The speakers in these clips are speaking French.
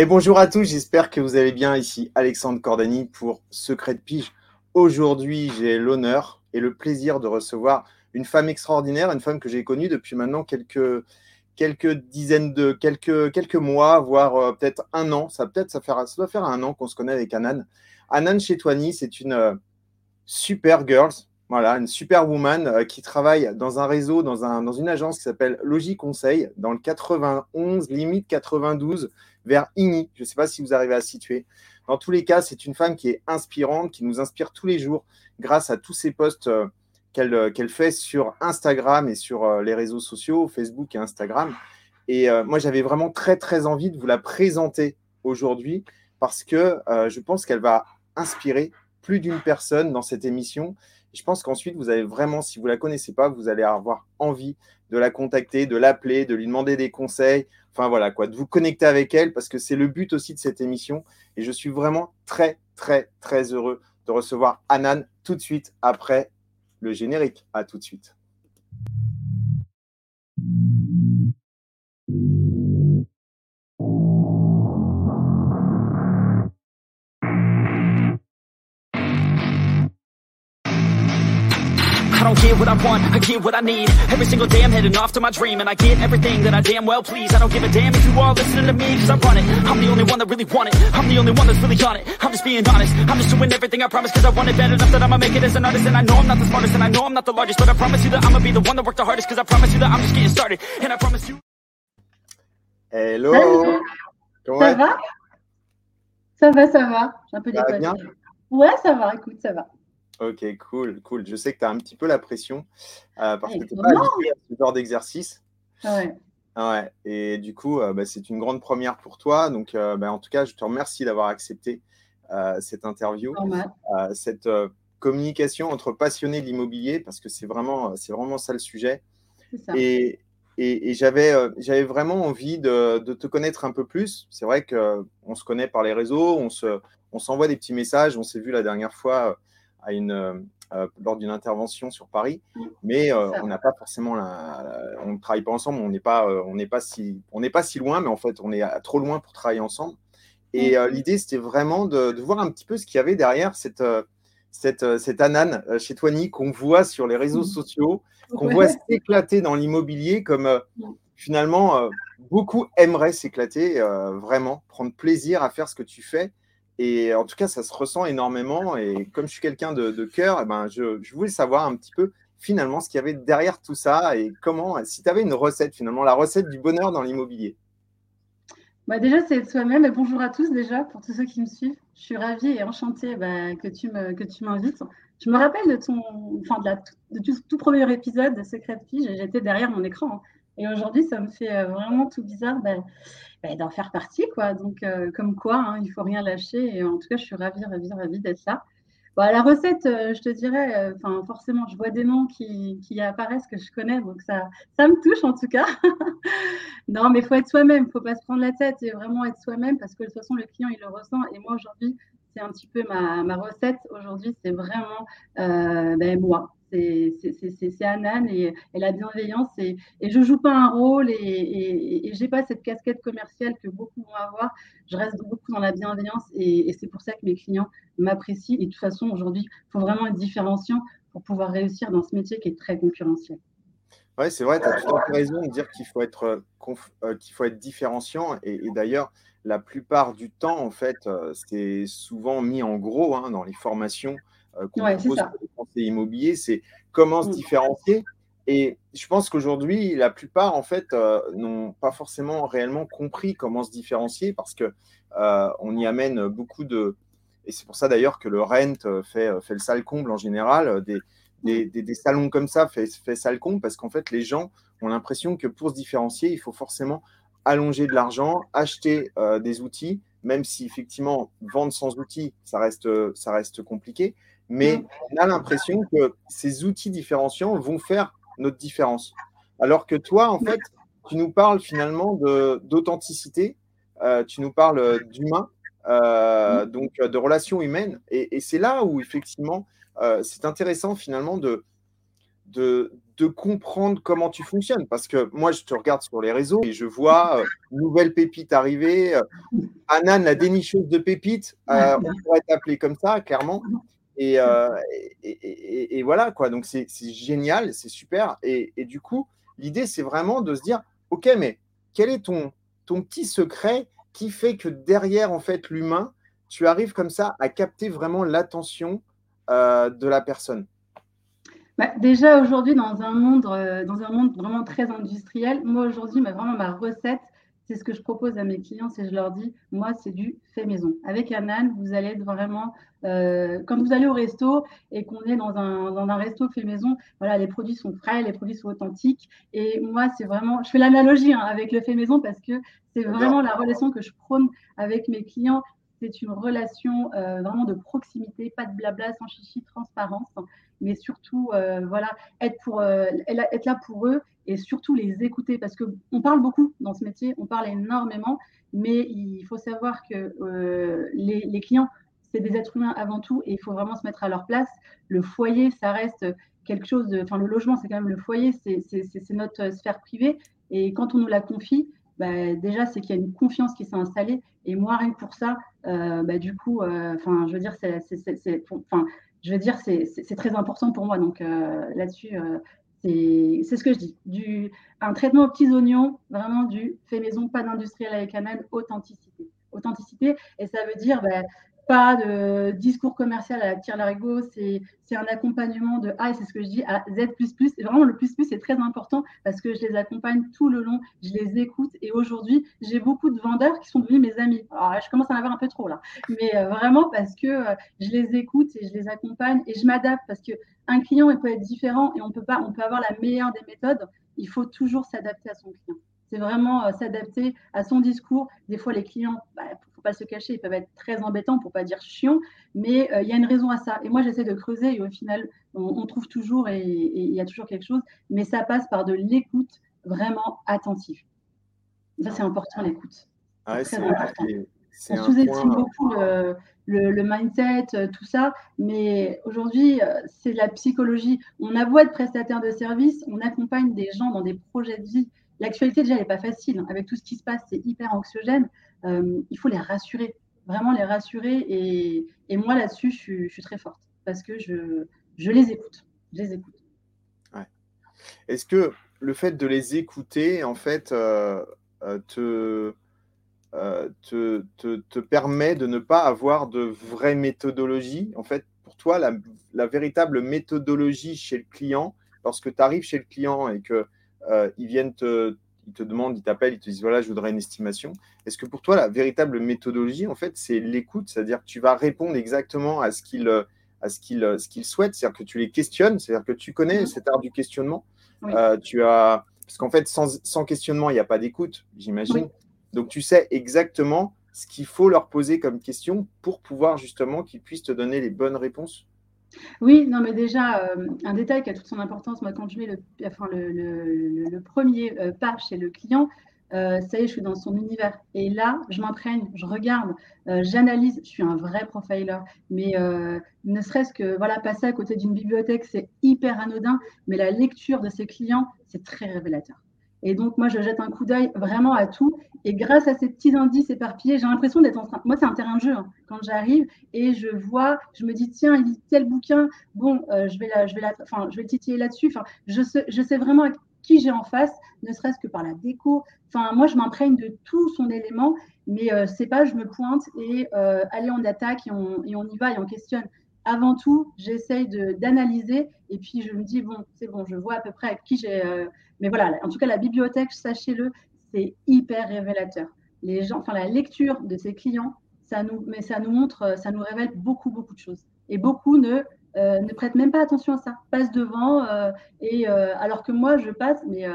Et bonjour à tous, j'espère que vous allez bien. Ici Alexandre Cordani pour Secret de Pige. Aujourd'hui, j'ai l'honneur et le plaisir de recevoir une femme extraordinaire, une femme que j'ai connue depuis maintenant quelques, quelques dizaines de quelques, quelques mois, voire euh, peut-être un an. Ça peut-être ça, ça doit faire un an qu'on se connaît avec Anan. Anan Chetouani, c'est une euh, super girls, voilà, une super woman euh, qui travaille dans un réseau, dans, un, dans une agence qui s'appelle Logi Conseil, dans le 91, limite 92 vers Igny. Je ne sais pas si vous arrivez à situer. Dans tous les cas, c'est une femme qui est inspirante, qui nous inspire tous les jours grâce à tous ces posts euh, euh, qu'elle fait sur Instagram et sur euh, les réseaux sociaux, Facebook et Instagram. Et moi, j'avais vraiment très, très envie de vous la présenter aujourd'hui parce que je pense qu'elle va inspirer plus d'une personne dans cette émission. Je pense qu'ensuite, vous allez vraiment, si vous ne la connaissez pas, vous allez avoir envie de la contacter, de l'appeler, de lui demander des conseils, enfin voilà quoi, de vous connecter avec elle parce que c'est le but aussi de cette émission. Et je suis vraiment très, très, très heureux de recevoir Anan tout de suite après le générique. À tout de suite. I don't get what I want, I get what I need. Every single day I'm heading off to my dream And I get everything that I damn well please. I don't give a damn if you all listening to me Cause I run it, I'm the only one that really want it. I'm the only one that's really on it. I'm just being honest, I'm just doing everything I promise Cause I want it bad enough that I'ma make it as an artist. And I know I'm not the smartest and I know I'm not the largest But I promise you that I'ma be the one that worked the hardest Cause I promise you that I'm just getting started. And I promise you Hello? Comment Ça va Ça va, ça va. J'ai un peu déconné. Ouais, ça va, écoute, ça va. Ok, cool, cool. Je sais que tu as un petit peu la pression euh, parce que tu n'es pas habitué à ce genre d'exercice. Ouais. Ouais, et du coup, euh, bah, c'est une grande première pour toi. Donc, euh, bah, en tout cas, je te remercie d'avoir accepté cette interview, cette communication entre passionnés de l'immobilier, parce que c'est vraiment, c'est vraiment ça le sujet. Ça. Et, et, et j'avais, j'avais vraiment envie de, de, te connaître un peu plus. C'est vrai qu'on se connaît par les réseaux, on, se, on s'envoie des petits messages. On s'est vu la dernière fois à une, euh, lors d'une intervention sur Paris, mais euh, on n'a pas forcément, la, on ne travaille pas ensemble, on n'est pas, euh, on n'est pas si, on n'est pas si loin, mais en fait, on est trop loin pour travailler ensemble. Et l'idée, c'était vraiment de, de, voir un petit peu ce qu'il y avait derrière cette, cette, cette Anan chez Toigny qu'on voit sur les réseaux sociaux, qu'on voit s'éclater dans l'immobilier comme finalement beaucoup aimeraient s'éclater, vraiment, prendre plaisir à faire ce que tu fais. Et en tout cas, ça se ressent énormément. Et comme je suis quelqu'un de, de cœur, eh ben, je, voulais savoir un petit peu finalement ce qu'il y avait derrière tout ça et comment, si tu avais une recette finalement, la recette du bonheur dans l'immobilier. Bah déjà, c'est soi-même. Et bonjour à tous déjà, pour tous ceux qui me suivent. Je suis ravie et enchantée bah, que tu m'invites. Je me rappelle de ton, enfin de, la, de tout, tout, premier épisode de Secret Pige. J'étais derrière mon écran. Hein. Et aujourd'hui, ça me fait euh, vraiment tout bizarre. Bah, bah, d'en faire partie. Quoi. Donc, euh, comme quoi, hein, il ne faut rien lâcher. Et en tout cas, je suis ravie, ravie, ravie d'être là. Bon, la recette, euh, je te dirais, forcément, je vois des noms qui, apparaissent que je connais, donc ça, ça me touche en tout cas. non, mais il faut être soi-même, il ne faut pas se prendre la tête et vraiment être soi-même parce que de toute façon, le client, il le ressent. Et moi, aujourd'hui, c'est un petit peu ma, recette. Aujourd'hui, c'est vraiment ben, moi c'est Anan et, la bienveillance. Et, et je joue pas un rôle et, et, et j'ai pas cette casquette commerciale que beaucoup vont avoir. Je reste beaucoup dans la bienveillance et, c'est pour ça que mes clients m'apprécient. Et de toute façon, aujourd'hui, il faut vraiment être différenciant pour pouvoir réussir dans ce métier qui est très concurrentiel. Oui, c'est vrai, tu as tout à fait raison de dire qu'il faut, être, euh, qu'il faut être différenciant. Et, d'ailleurs, la plupart du temps, en fait, euh, c'est souvent mis en gros hein, dans les formations euh, qu'on ouais, propose pour les conseillers immobiliers, c'est comment se mmh. différencier. Et je pense qu'aujourd'hui, la plupart, en fait, euh, n'ont pas forcément réellement compris comment se différencier parce que euh, on y amène beaucoup de. Et c'est pour ça d'ailleurs que le rent fait, fait le sale comble en général. Des, des, des, des salons comme ça fait, fait sale comble parce qu'en fait, les gens ont l'impression que pour se différencier, il faut forcément allonger de l'argent, acheter euh, des outils, même si effectivement, vendre sans outils, ça reste, ça reste compliqué mais on a l'impression que ces outils différenciants vont faire notre différence. Alors que toi, en fait, tu nous parles finalement d'authenticité, euh, tu nous parles d'humain, euh, donc de relations humaines, et, et c'est là où effectivement, euh, c'est intéressant finalement de de, de comprendre comment tu fonctionnes. Parce que moi, je te regarde sur les réseaux et je vois nouvelle pépite arriver. Anan, la dénicheuse de pépites, on pourrait t'appeler comme ça, clairement. Et, et, voilà, quoi. Donc, c'est génial, c'est super. Et, du coup, l'idée, c'est vraiment de se dire, OK, mais quel est ton, ton petit secret qui fait que derrière, en fait, l'humain, tu arrives comme ça à capter vraiment l'attention de la personne? Bah, déjà aujourd'hui, dans un monde, euh, dans un monde vraiment très industriel, moi aujourd'hui, vraiment ma recette, c'est ce que je propose à mes clients, c'est je leur dis, moi, c'est du fait maison. Avec Anan, vous allez être vraiment, euh, quand vous allez au resto et qu'on est dans un, dans un resto fait maison, voilà, les produits sont frais, les produits sont authentiques. Et moi, c'est vraiment, je fais l'analogie hein, avec le fait maison parce que c'est vraiment la relation que je prône avec mes clients. C'est une relation euh, vraiment de proximité, pas de blabla, sans chichi, transparence mais surtout, euh, voilà, être, pour, euh, être là pour eux et surtout les écouter parce qu'on parle beaucoup dans ce métier, on parle énormément, mais il faut savoir que euh, les, clients, c'est des êtres humains avant tout et il faut vraiment se mettre à leur place. Le foyer, ça reste quelque chose de. Enfin, le logement, c'est quand même le foyer, c'est notre sphère privée. Et quand on nous la confie, bah, déjà, c'est qu'il y a une confiance qui s'est installée. Et moi, rien que pour ça, bah, du coup, enfin, je veux dire, c'est, enfin, je veux dire, c'est très important pour moi. Donc euh, là-dessus, euh, c'est ce que je dis. Du, un traitement aux petits oignons, vraiment du fait maison, pas d'industriel avec Amen, authenticité. Authenticité, et ça veut dire bah, pas de discours commercial à la tire larigot, c'est un accompagnement de A, et c'est ce que je dis, à Z. Et vraiment, le plus plus est très important parce que je les accompagne tout le long, je les écoute. Et aujourd'hui, j'ai beaucoup de vendeurs qui sont devenus mes amis. Alors, je commence à en avoir un peu trop là, mais euh, vraiment parce que euh, je les écoute et je les accompagne et je m'adapte parce qu'un client, il peut être différent et on peut, pas, on peut avoir la meilleure des méthodes. Il faut toujours s'adapter à son client. C'est vraiment euh, s'adapter à son discours. Des fois, les clients, bah, faut pas se cacher, ils peuvent être très embêtants pour pas dire chiant, mais euh, il y a une raison à ça. Et moi, j'essaie de creuser et au final, on, trouve toujours et il y a toujours quelque chose, mais ça passe par de l'écoute vraiment attentive. Ça, c'est important, l'écoute. Ah c'est important. On sous-estime beaucoup le, le, mindset, euh, tout ça, mais aujourd'hui, c'est la psychologie. On a beau être prestataire de service, on accompagne des gens dans des projets de vie L'actualité, déjà, elle n'est pas facile. Avec tout ce qui se passe, c'est hyper anxiogène. Euh, il faut les rassurer, vraiment les rassurer. Et, moi, là-dessus, je, suis très forte parce que je, les écoute. Je les écoute. Est-ce que le fait de les écouter, en fait, euh, euh, te, te, te, permet de ne pas avoir de vraie méthodologie? En fait, pour toi, la, véritable méthodologie chez le client, lorsque tu arrives chez le client et que euh, viennent te, ils te demandent, ils t'appellent, ils te disent voilà, je voudrais une estimation. Est-ce que pour toi, la véritable méthodologie, en fait, c'est l'écoute, c'est-à-dire que tu vas répondre exactement à ce qu'ils à ce qu'ils ce qu'ils souhaitent, c'est-à-dire que tu les questionnes, c'est-à-dire que tu connais mhm. cet art du questionnement. Euh, tu as parce qu'en fait, sans, sans questionnement, il n'y a pas d'écoute, j'imagine. Donc, tu sais exactement ce qu'il faut leur poser comme question pour pouvoir justement qu'ils puissent te donner les bonnes réponses. Oui, non, mais déjà, euh, un détail qui a toute son importance, moi, quand je mets le, enfin, le, premier euh, pas chez le client, euh, ça y est, je suis dans son univers. Et là, je m'imprègne, je regarde, j'analyse, je suis un vrai profiler. Mais ne serait-ce que voilà, passer à côté d'une bibliothèque, c'est hyper anodin, mais la lecture de ses clients, c'est très révélateur. Et donc, moi, je jette un coup d'œil vraiment à tout. Et grâce à ces petits indices éparpillés, j'ai l'impression d'être en train. Moi, c'est un terrain de jeu. Hein. Quand j'arrive et je vois, je me dis, tiens, il lit tel bouquin. Bon, euh, je, vais la, je, vais je vais le titiller là-dessus. Enfin, je, sais, je sais vraiment qui j'ai en face, ne serait-ce que par la déco. Enfin, moi, je m'imprègne de tout son élément. Mais euh, c'est pas, je me pointe et euh, aller en attaque et on, et on y va et on questionne avant tout, j'essaye d'analyser et puis je me dis, bon, c'est bon, je vois à peu près avec qui j'ai. Euh, mais voilà, en tout cas, la bibliothèque, sachez-le, c'est hyper révélateur. Les gens, enfin, la lecture de ses clients, ça nous, mais ça nous montre, ça nous révèle beaucoup, beaucoup de choses. Et beaucoup ne, euh, ne prêtent même pas attention à ça, passent devant. Euh, et alors que moi, je passe, mais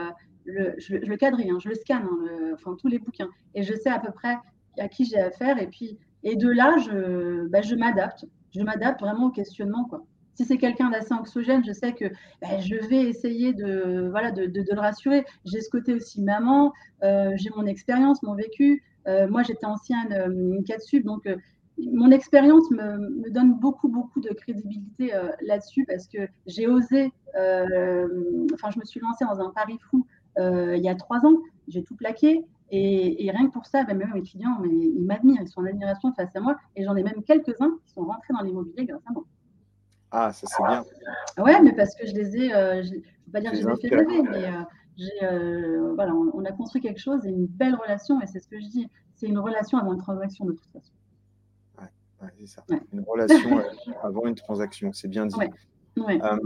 le, je, le quadrille, hein, je le scanne, hein, enfin, tous les bouquins. Et je sais à peu près à qui j'ai affaire. Et puis, et de là, je, bah, je m'adapte je m'adapte vraiment au questionnement. Si c'est quelqu'un d'assez anxiogène, je sais que ben, je vais essayer de, voilà, de, le rassurer. J'ai ce côté aussi maman, euh, j'ai mon expérience, mon vécu. Euh, moi, j'étais ancienne euh, 4 sub, donc mon expérience me, donne beaucoup, beaucoup de crédibilité euh, là-dessus parce que j'ai osé, euh, enfin, je me suis lancée dans un pari fou il y a trois ans, j'ai tout plaqué. Et, rien que pour ça, ben, même mes clients, mais, ils m'admirent, ils sont en admiration face à moi. Et j'en ai même quelques-uns qui sont rentrés dans l'immobilier grâce à moi. Ah, ça c'est bien. Ouais, mais parce que je les ai, je ne veux pas dire que je les ai fait rêver, mais euh, voilà, on, a construit quelque chose et une belle relation, et c'est ce que je dis, c'est une relation avant une transaction de toute façon. Ouais, c'est ça. Une relation avant une transaction, c'est bien dit. Euh,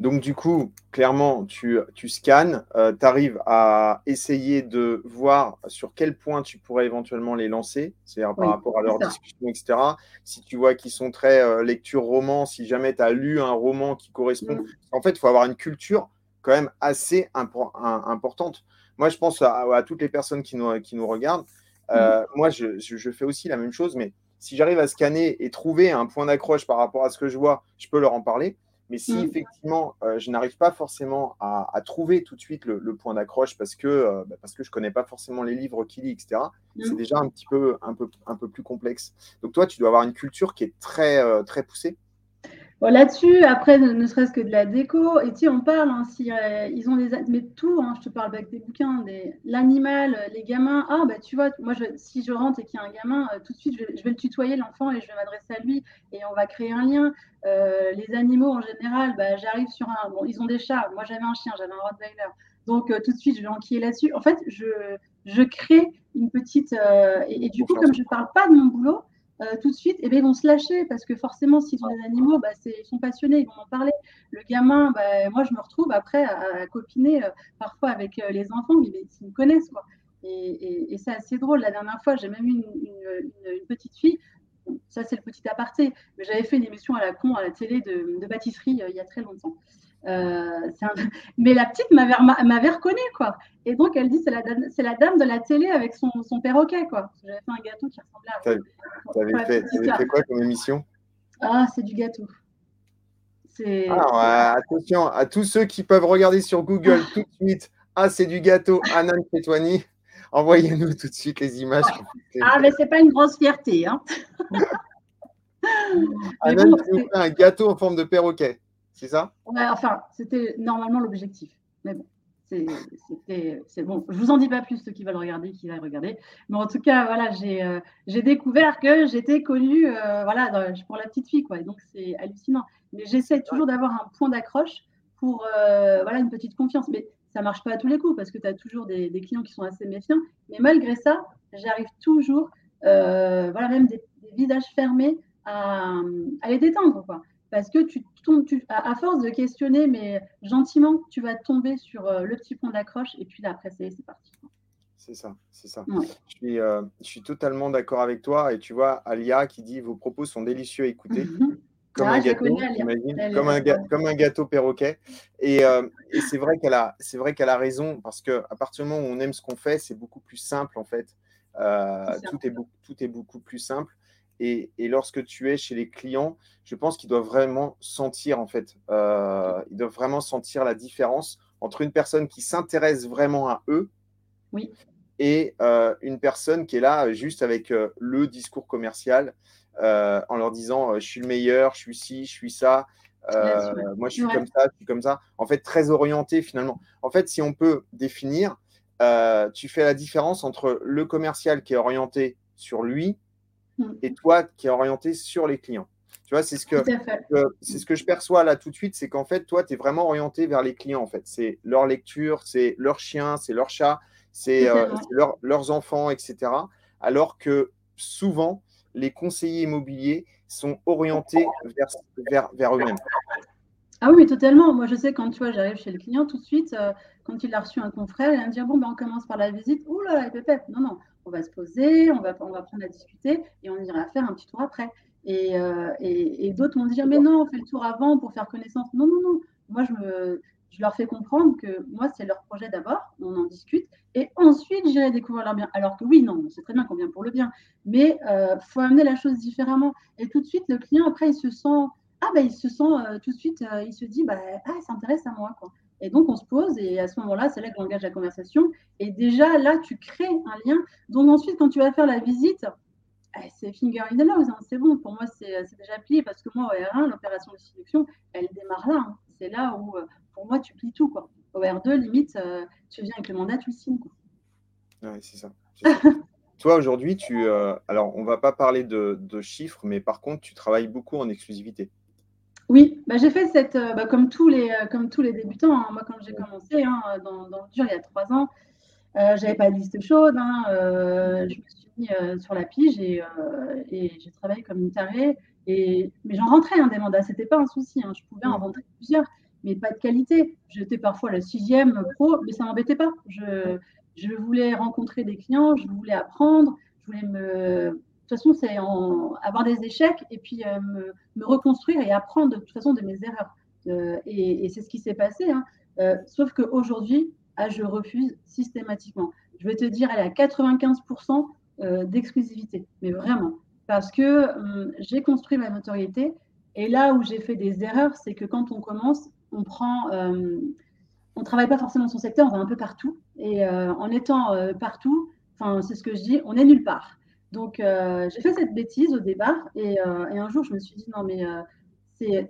donc du coup, clairement, tu, tu scannes, euh, tu arrives à essayer de voir sur quel point tu pourrais éventuellement les lancer, c'est-à-dire par rapport à leur discussion, etc. Si tu vois qu'ils sont très lecture roman, si jamais tu as lu un roman qui correspond, mm. en fait, il faut avoir une culture quand même assez importante. Moi, je pense à, toutes les personnes qui nous, qui nous regardent. Euh, mm. Moi, je, je, fais aussi la même chose, mais si j'arrive à scanner et trouver un point d'accroche par rapport à ce que je vois, je peux leur en parler. Mais si mm. effectivement, euh, je n'arrive pas forcément à, trouver tout de suite le, point d'accroche parce que, euh, bah, parce que je ne connais pas forcément les livres qu'il lit, etc., c'est mm. déjà un petit peu, un, peu, un peu plus complexe. Donc toi, tu dois avoir une culture qui est très, très poussée. Là-dessus, après, ne, serait-ce que de la déco, et tu sais, on parle, hein, si, euh, ils ont des, mais tout, hein, je te parle avec des bouquins, des, l'animal, les gamins, ah, bah, tu vois, moi, je, si je rentre et qu'il y a un gamin, euh, tout de suite, je vais, le tutoyer, l'enfant, et je vais m'adresser à lui, et on va créer un lien. Euh, les animaux, en général, bah, j'arrive sur un, bon, ils ont des chats, moi, j'avais un chien, j'avais un Rottweiler, donc tout de suite, je vais enquiller là-dessus. En fait, je, je crée une petite, et, et, du coup, comme je ne parle pas de mon boulot, euh, tout de suite, eh bien, ils vont se lâcher parce que forcément, s'ils ont des animaux, bah, ils sont passionnés, ils vont en parler. Le gamin, bah, moi, je me retrouve après à, copiner euh, parfois avec euh, les enfants, mais ils me connaissent. Quoi. Et, c'est assez drôle. La dernière fois, j'ai même eu une, petite fille. ça, c'est le petit aparté. Mais j'avais fait une émission à la con à la télé de, de pâtisserie il y a très longtemps. Euh, mais la petite m'avait reconnu, quoi. Et donc, elle dit c'est la, la, dame de la télé avec son, son perroquet, quoi. J'avais fait un gâteau qui ressemblait à. Tu avais, fait, fait quoi comme émission? Ah, c'est du gâteau. Ah, attention à tous ceux qui peuvent regarder sur Google tout de suite. Ah, c'est du gâteau Anan Petwani. Envoyez-nous tout de suite les images. Ah, mais c'est pas une grosse fierté. Hein. Anan, tu nous fait un gâteau en forme de perroquet. C'est ça? Ouais, enfin, c'était normalement l'objectif. Mais bon, c'est bon. Je vous en dis pas plus, ceux qui veulent regarder, qui veulent regarder. Mais en tout cas, voilà, j'ai euh, découvert que j'étais connue euh, voilà, pour la petite fille. Quoi, et donc, c'est hallucinant. Mais j'essaie toujours d'avoir un point d'accroche pour euh, voilà, une petite confiance. Mais ça marche pas à tous les coups parce que tu as toujours des, clients qui sont assez méfiants. Mais malgré ça, j'arrive toujours, voilà, même des, visages fermés, à, à les détendre. Quoi parce que tu, tu, à, force de questionner, mais gentiment, tu vas tomber sur euh, le petit point d'accroche et puis après, c'est parti. C'est ça, c'est ça. Je, suis, euh, je, suis, totalement d'accord avec toi. Et tu vois, Alia qui dit Vos propos sont délicieux à écouter. Mhm. Comme, ah, un gâteau, comme, un comme un gâteau perroquet. Et, euh, et c'est vrai qu'elle a, c'est vrai qu'elle a raison parce qu'à partir du moment où on aime ce qu'on fait, c'est beaucoup plus simple en fait. tout, est, tout est beaucoup plus simple. Et, lorsque tu es chez les clients, je pense qu'ils doivent vraiment sentir, en fait, euh, ils doivent vraiment sentir la différence entre une personne qui s'intéresse vraiment à eux oui. et euh, une personne qui est là juste avec euh, le discours commercial en leur disant je suis le meilleur, je suis ci, je suis ça. moi, je suis comme ça, je suis comme ça. En fait, très orienté finalement. En fait, si on peut définir, tu fais la différence entre le commercial qui est orienté sur lui Mm. et toi qui es orienté sur les clients. Tu vois, c'est ce que, c'est ce que je perçois là tout de suite, c'est qu'en fait, toi, tu es vraiment orienté vers les clients. En fait, c'est leur lecture, c'est leur chien, c'est leur chat, c'est euh, leurs enfants, etc. Alors que souvent, les conseillers immobiliers sont orientés vers, vers, vers eux-mêmes. Ah oui, totalement. Moi, je sais quand tu vois, j'arrive chez le client tout de suite, euh, quand il a reçu un confrère, il va me dire bon, ben, on commence par la visite. Ouh là, là, non, non, on va se poser, on va, on va prendre à discuter et on ira faire un petit tour après. Et, euh, et, d'autres vont dire, mais non, on fait le tour avant pour faire connaissance. Non, non, non. Moi, je, me, je leur fais comprendre que moi, c'est leur projet d'abord, on en discute, et ensuite, j'irai découvrir leur bien. Alors que oui, non, c'est très bien qu'on vient pour le bien, mais il euh, faut amener la chose différemment. Et tout de suite, le client, après, il se sent, ah ben, il se sent euh, tout de suite, il se dit, bah, ah, ça intéresse à moi. Quoi. Et donc, on se pose et à ce moment-là, c'est là qu'on engage la conversation. Et déjà, là, tu crées un lien. Donc, ensuite, quand tu vas faire la visite, eh, c'est finger in the nose, hein, c'est bon, pour moi c'est déjà plié parce que moi au R1, l'opération de séduction, elle démarre là. Hein. C'est là où pour moi tu plies tout. Quoi. Au R2, limite, tu viens avec le mandat, tu le signes. Quoi. Ouais, c'est ça. Toi, aujourd'hui, tu. alors, on va pas parler de, chiffres, mais par contre, tu travailles beaucoup en exclusivité. Oui, bah, j'ai fait cette. Bah, comme, tous les, comme tous les débutants, hein. moi, quand j'ai commencé hein, dans, dans, le dur il y a trois ans, euh, j'avais pas de liste chaude. Hein, je me suis mis sur la pige et, et j'ai travaillé comme une tarée. Et, mais j'en rentrais des mandats, c'était pas un souci. Je pouvais en rentrer plusieurs, mais pas de qualité. J'étais parfois la sixième pro, mais ça m'embêtait pas. Je, je voulais rencontrer des clients, je voulais apprendre, je voulais me. Toute façon, c'est avoir des échecs et puis euh, me, reconstruire et apprendre de toute façon de mes erreurs. Euh, et, c'est ce qui s'est passé. Hein. Euh, sauf qu'aujourd'hui, ah, je refuse systématiquement. Je vais te dire, elle est à 95% d'exclusivité, mais vraiment. Parce que hum, j'ai construit ma notoriété et là où j'ai fait des erreurs, c'est que quand on commence, on prend on travaille pas forcément son secteur, on va un peu partout. Et en étant partout, c'est ce que je dis, on est nulle part. Donc, euh, j'ai fait cette bêtise au départ. Et, un jour, je me suis dit, non, mais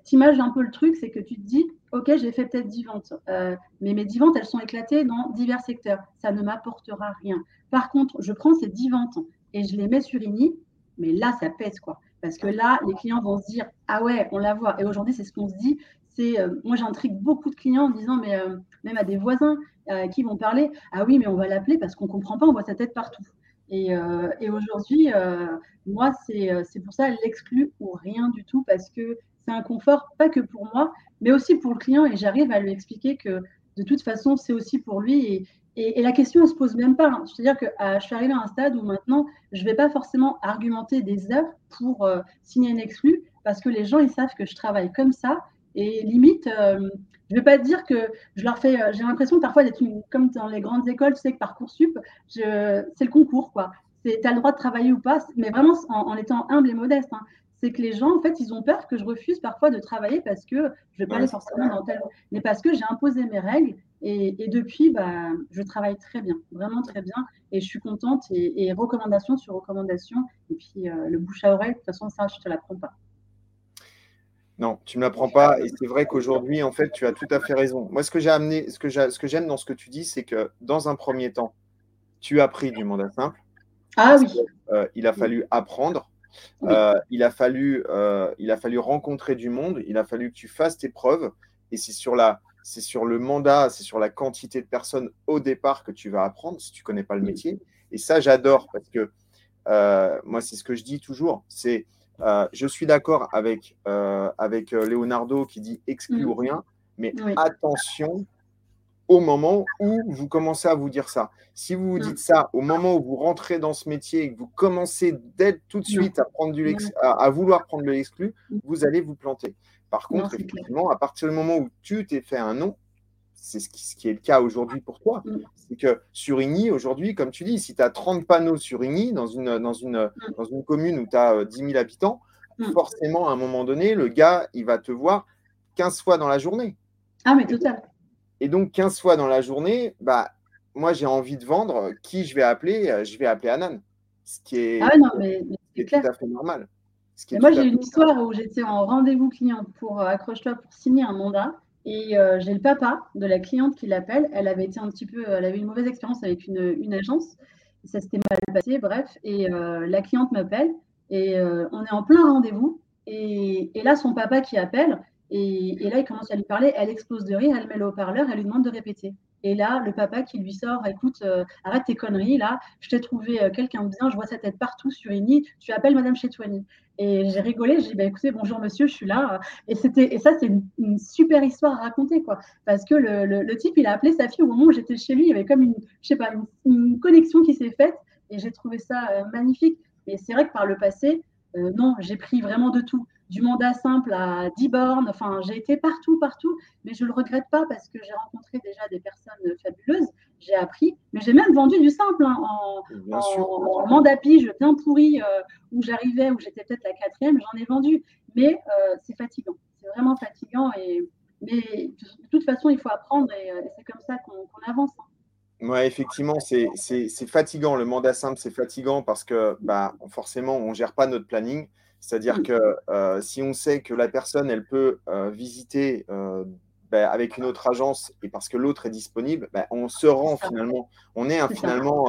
t'images un peu le truc, c'est que tu te dis, OK, j'ai fait peut-être 10 ventes, mais mes 10 ventes, elles sont éclatées dans divers secteurs. Ça ne m'apportera rien. Par contre, je prends ces 10 ventes et je les mets sur INI, mais là, ça pèse, quoi. Parce que là, les clients vont se dire, ah ouais, on la voit. Et aujourd'hui, c'est ce qu'on se dit, euh, moi j'intrigue beaucoup de clients en disant, mais euh, même à des voisins euh, qui vont parler, ah oui, mais on va l'appeler parce qu'on ne comprend pas, on voit sa tête partout. Et, aujourd'hui, moi, c'est pour ça l'exclut ou rien du tout parce que c'est un confort, pas que pour moi, mais aussi pour le client. Et j'arrive à lui expliquer que de toute façon, c'est aussi pour lui. Et, la question ne se pose même pas. Hein. C'est-à-dire que je suis arrivée à un stade où maintenant, je ne vais pas forcément argumenter des heures pour signer un exclu parce que les gens, ils savent que je travaille comme ça et limite, euh, je ne vais pas dire que je leur fais. Euh, j'ai l'impression parfois d'être comme dans les grandes écoles, tu sais que Parcoursup, c'est le concours, quoi. Tu as le droit de travailler ou pas, mais vraiment en, étant humble et modeste. Hein. C'est que les gens, en fait, ils ont peur que je refuse parfois de travailler parce que je ne vais pas aller forcément dans tel. Mais parce que j'ai imposé mes règles et, depuis, bah, je travaille très bien, vraiment très bien. Et je suis contente et, recommandation sur recommandation. Et puis, euh, le bouche à oreille, de toute façon, ça, je ne te l'apprends pas. Non, tu ne me l'apprends pas. Et c'est vrai qu'aujourd'hui, en fait, tu as tout à fait raison. Moi, ce que j'ai amené, ce que j'aime dans ce que tu dis, c'est que dans un premier temps, tu as pris du mandat simple. Ah oui. Euh, il a fallu apprendre. Euh, il, a fallu, euh, il a fallu rencontrer du monde. Il a fallu que tu fasses tes preuves. Et c'est sur, la, c'est sur le mandat, c'est sur la quantité de personnes au départ que tu vas apprendre si tu ne connais pas le métier. Et ça, j'adore parce que moi, c'est ce que je dis toujours. C'est euh, je suis d'accord avec, euh, avec euh, Leonardo qui dit exclu ou mm. rien, mais attention au moment où vous commencez à vous dire ça. Si vous vous mm. dites ça au moment où vous rentrez dans ce métier et que vous commencez d'être tout de suite à, prendre du à, vouloir prendre de l'exclu, mm. vous allez vous planter. Par contre, effectivement, à partir du moment où tu t'es fait un nom, c'est ce qui, est le cas aujourd'hui pour toi. Mm. C'est que sur INI, aujourd'hui, comme tu dis, si tu as 30 panneaux sur INI dans une, dans une, mm. dans une commune où tu as 10 000 habitants, mm. forcément, à un moment donné, le gars, il va te voir 15 fois dans la journée. Ah, mais total. Et donc, 15 fois dans la journée, bah, moi, j'ai envie de vendre. Qui je vais appeler Je vais appeler Anan. Ce qui est, ah non, mais, tout à fait normal. moi, j'ai une histoire où j'étais en rendez-vous client pour euh, Accroche-toi pour signer un mandat. Et euh, j'ai le papa de la cliente qui l'appelle. Elle avait été un petit peu, elle avait une mauvaise expérience avec une, agence. Ça s'était mal passé, bref. Et euh, la cliente m'appelle et euh, on est en plein rendez-vous. Et, et, là, son papa qui appelle, et, et, là, il commence à lui parler. Elle explose de rire, elle met le haut-parleur, elle lui demande de répéter. Et là, le papa qui lui sort, écoute, arrête tes conneries, là, je t'ai trouvé quelqu'un de bien, je vois sa tête partout sur INI, tu appelles Madame Chetouani. Et j'ai rigolé, j'ai dit, bah, écoutez, bonjour monsieur, je suis là. Et, c'était, et ça, c'est une, super histoire à raconter, quoi. Parce que le, le, type, il a appelé sa fille au moment où j'étais chez lui, il y avait comme une, je sais pas, une, connexion qui s'est faite. Et j'ai trouvé ça euh, magnifique. Et c'est vrai que par le passé, euh, non, j'ai pris vraiment de tout du mandat simple à 10 bornes. Enfin, j'ai été partout, partout, mais je ne le regrette pas parce que j'ai rencontré déjà des personnes fabuleuses. J'ai appris, mais j'ai même vendu du simple hein, en, mandat pige bien pourri euh, où j'arrivais, où j'étais peut-être la quatrième, j'en ai vendu. Mais euh, c'est fatigant, c'est vraiment fatigant. Et, mais de toute façon, il faut apprendre et, euh, c'est comme ça qu'on avance. Hein. Ouais, effectivement, c'est fatigant. Le mandat simple, c'est fatigant parce que bah, forcément, on ne gère pas notre planning. C'est-à-dire que euh, si on sait que la personne, elle peut euh, visiter euh, bah, avec une autre agence et parce que l'autre est disponible, bah, on se rend finalement, on est, finalement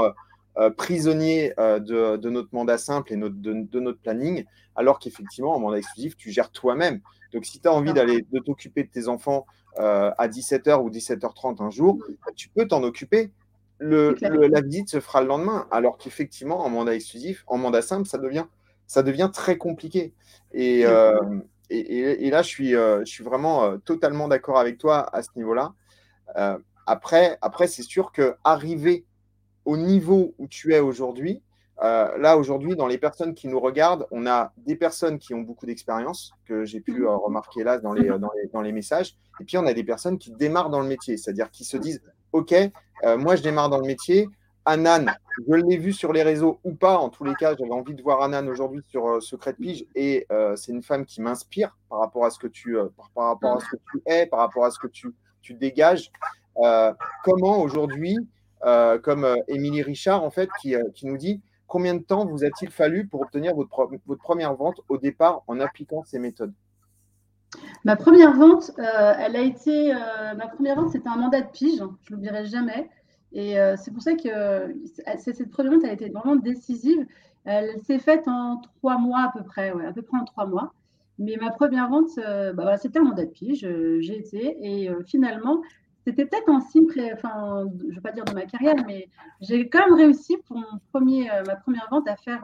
prisonnier de, notre mandat simple et de, notre planning, alors qu'effectivement, en mandat exclusif, tu gères toi-même. Donc, si tu as envie d'aller de t'occuper de tes enfants à 17h ou 17h30 un jour, mm. tu peux t'en occuper la visite se fera le lendemain. Alors qu'effectivement, en mandat exclusif, en mandat simple, ça devient, ça devient très compliqué. Et, euh, et, là, je suis, euh, je suis vraiment euh, totalement d'accord avec toi à ce niveau-là. après, après c'est sûr que arriver au niveau où tu es aujourd'hui, là, aujourd'hui, dans les personnes qui nous regardent, on a des personnes qui ont beaucoup d'expérience, que j'ai pu remarquer là dans les, dans les, dans, les, messages, et puis on a des personnes qui démarrent dans le métier, c'est-à-dire qui se disent OK, euh, moi je démarre dans le métier. Anan, je l'ai vu sur les réseaux ou pas, en tous les cas, j'avais envie de voir Anan aujourd'hui sur euh, Secret Pige et euh, c'est une femme qui m'inspire par rapport à ce que tu par, rapport à ce que tu es, par rapport à ce que tu, dégages. comment aujourd'hui, comme Émilie Richard en fait, qui, nous dit combien de temps vous a-t-il fallu pour obtenir votre, première vente au départ en appliquant ces méthodes? Ma première vente, euh, elle a été. Euh, ma première vente, c'était un mandat de pige, je ne l'oublierai jamais. Et euh, c'est pour ça que cette première vente a été vraiment décisive. Elle s'est faite en trois mois à peu près, ouais, à peu près en trois mois. Mais ma première vente, bah, c'était un mandat de pige, j'ai été. Et finalement, c'était peut-être un signe, enfin, je ne vais pas dire de ma carrière, mais j'ai quand même réussi pour mon premier, ma première vente à faire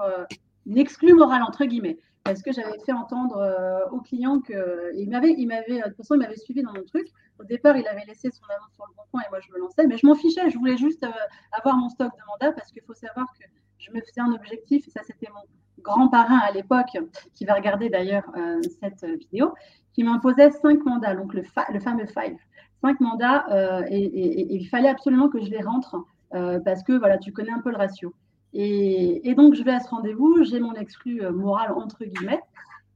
une exclue morale, entre guillemets parce que j'avais fait entendre euh, au client que il m'avait, m'avait, de toute façon, il m'avait suivi dans mon truc. Au départ, il avait laissé son annonce sur le bon coin et moi, je me lançais, mais je m'en fichais. Je voulais juste euh, avoir mon stock de mandat parce qu'il faut savoir que je me faisais un objectif et ça, c'était mon grand parrain à l'époque qui va regarder d'ailleurs euh, cette vidéo, qui m'imposait cinq mandats, donc le, fameux five. Cinq mandats et, il fallait absolument que je les rentre parce que voilà, tu connais un peu le ratio. Et, donc, je vais à ce rendez-vous, j'ai mon exclu euh, moral, entre guillemets.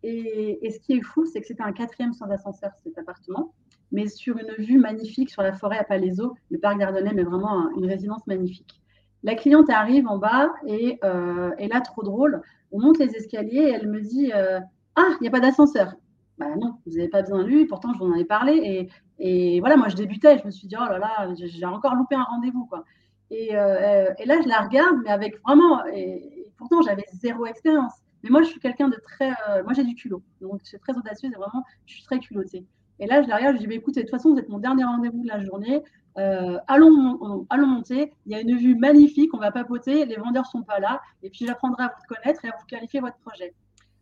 Et, ce qui est fou, c'est que c'était un quatrième sans ascenseur, cet appartement, mais sur une vue magnifique sur la forêt à Palaiso, le parc d'Ardennais, mais vraiment une résidence magnifique. La cliente arrive en bas et, euh, là, trop drôle, on monte les escaliers et elle me dit euh, Ah, il n'y a pas d'ascenseur. Bah non, vous n'avez pas besoin de lui, pourtant je vous en ai parlé. Et, et, voilà, moi je débutais, je me suis dit Oh là là, j'ai encore loupé un rendez-vous. quoi. Euh, et, là, je la regarde, mais avec vraiment. Et, pourtant, j'avais zéro expérience. Mais moi, je suis quelqu'un de très. Euh, moi, j'ai du culot. Donc, je suis très audacieuse et vraiment, je suis très culottée. Et là, je la regarde, je dis bah, écoutez, de toute façon, vous êtes mon dernier rendez-vous de la journée. Euh, allons, allons monter. Il y a une vue magnifique. On va papoter. Les vendeurs sont pas là. Et puis, j'apprendrai à vous connaître et à vous qualifier votre projet.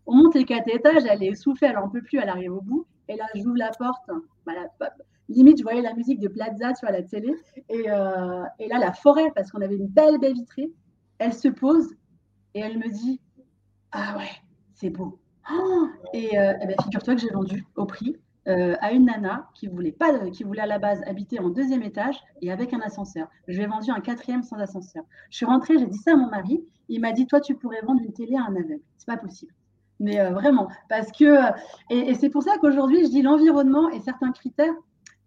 On monte les quatre étages. Elle est essoufflée. Elle n'en peut plus. Elle arrive au bout. Et là, j'ouvre la porte. Bah, limite, je voyais la musique de Plaza sur la télé. Euh, et, là, la forêt, parce qu'on avait une belle baie vitrée, elle se pose et elle me dit Ah ouais, c'est beau. Oh et, euh, eh ben, figure-toi que j'ai vendu au prix euh, à une nana qui voulait, pas, qui voulait à la base habiter en deuxième étage et avec un ascenseur. Je lui ai vendu un quatrième sans ascenseur. Je suis rentrée, j'ai dit ça à mon mari. Il m'a dit Toi, tu pourrais vendre une télé à un aveugle. C'est pas possible. Mais vraiment, parce que. et c'est pour ça qu'aujourd'hui, je dis l'environnement et certains critères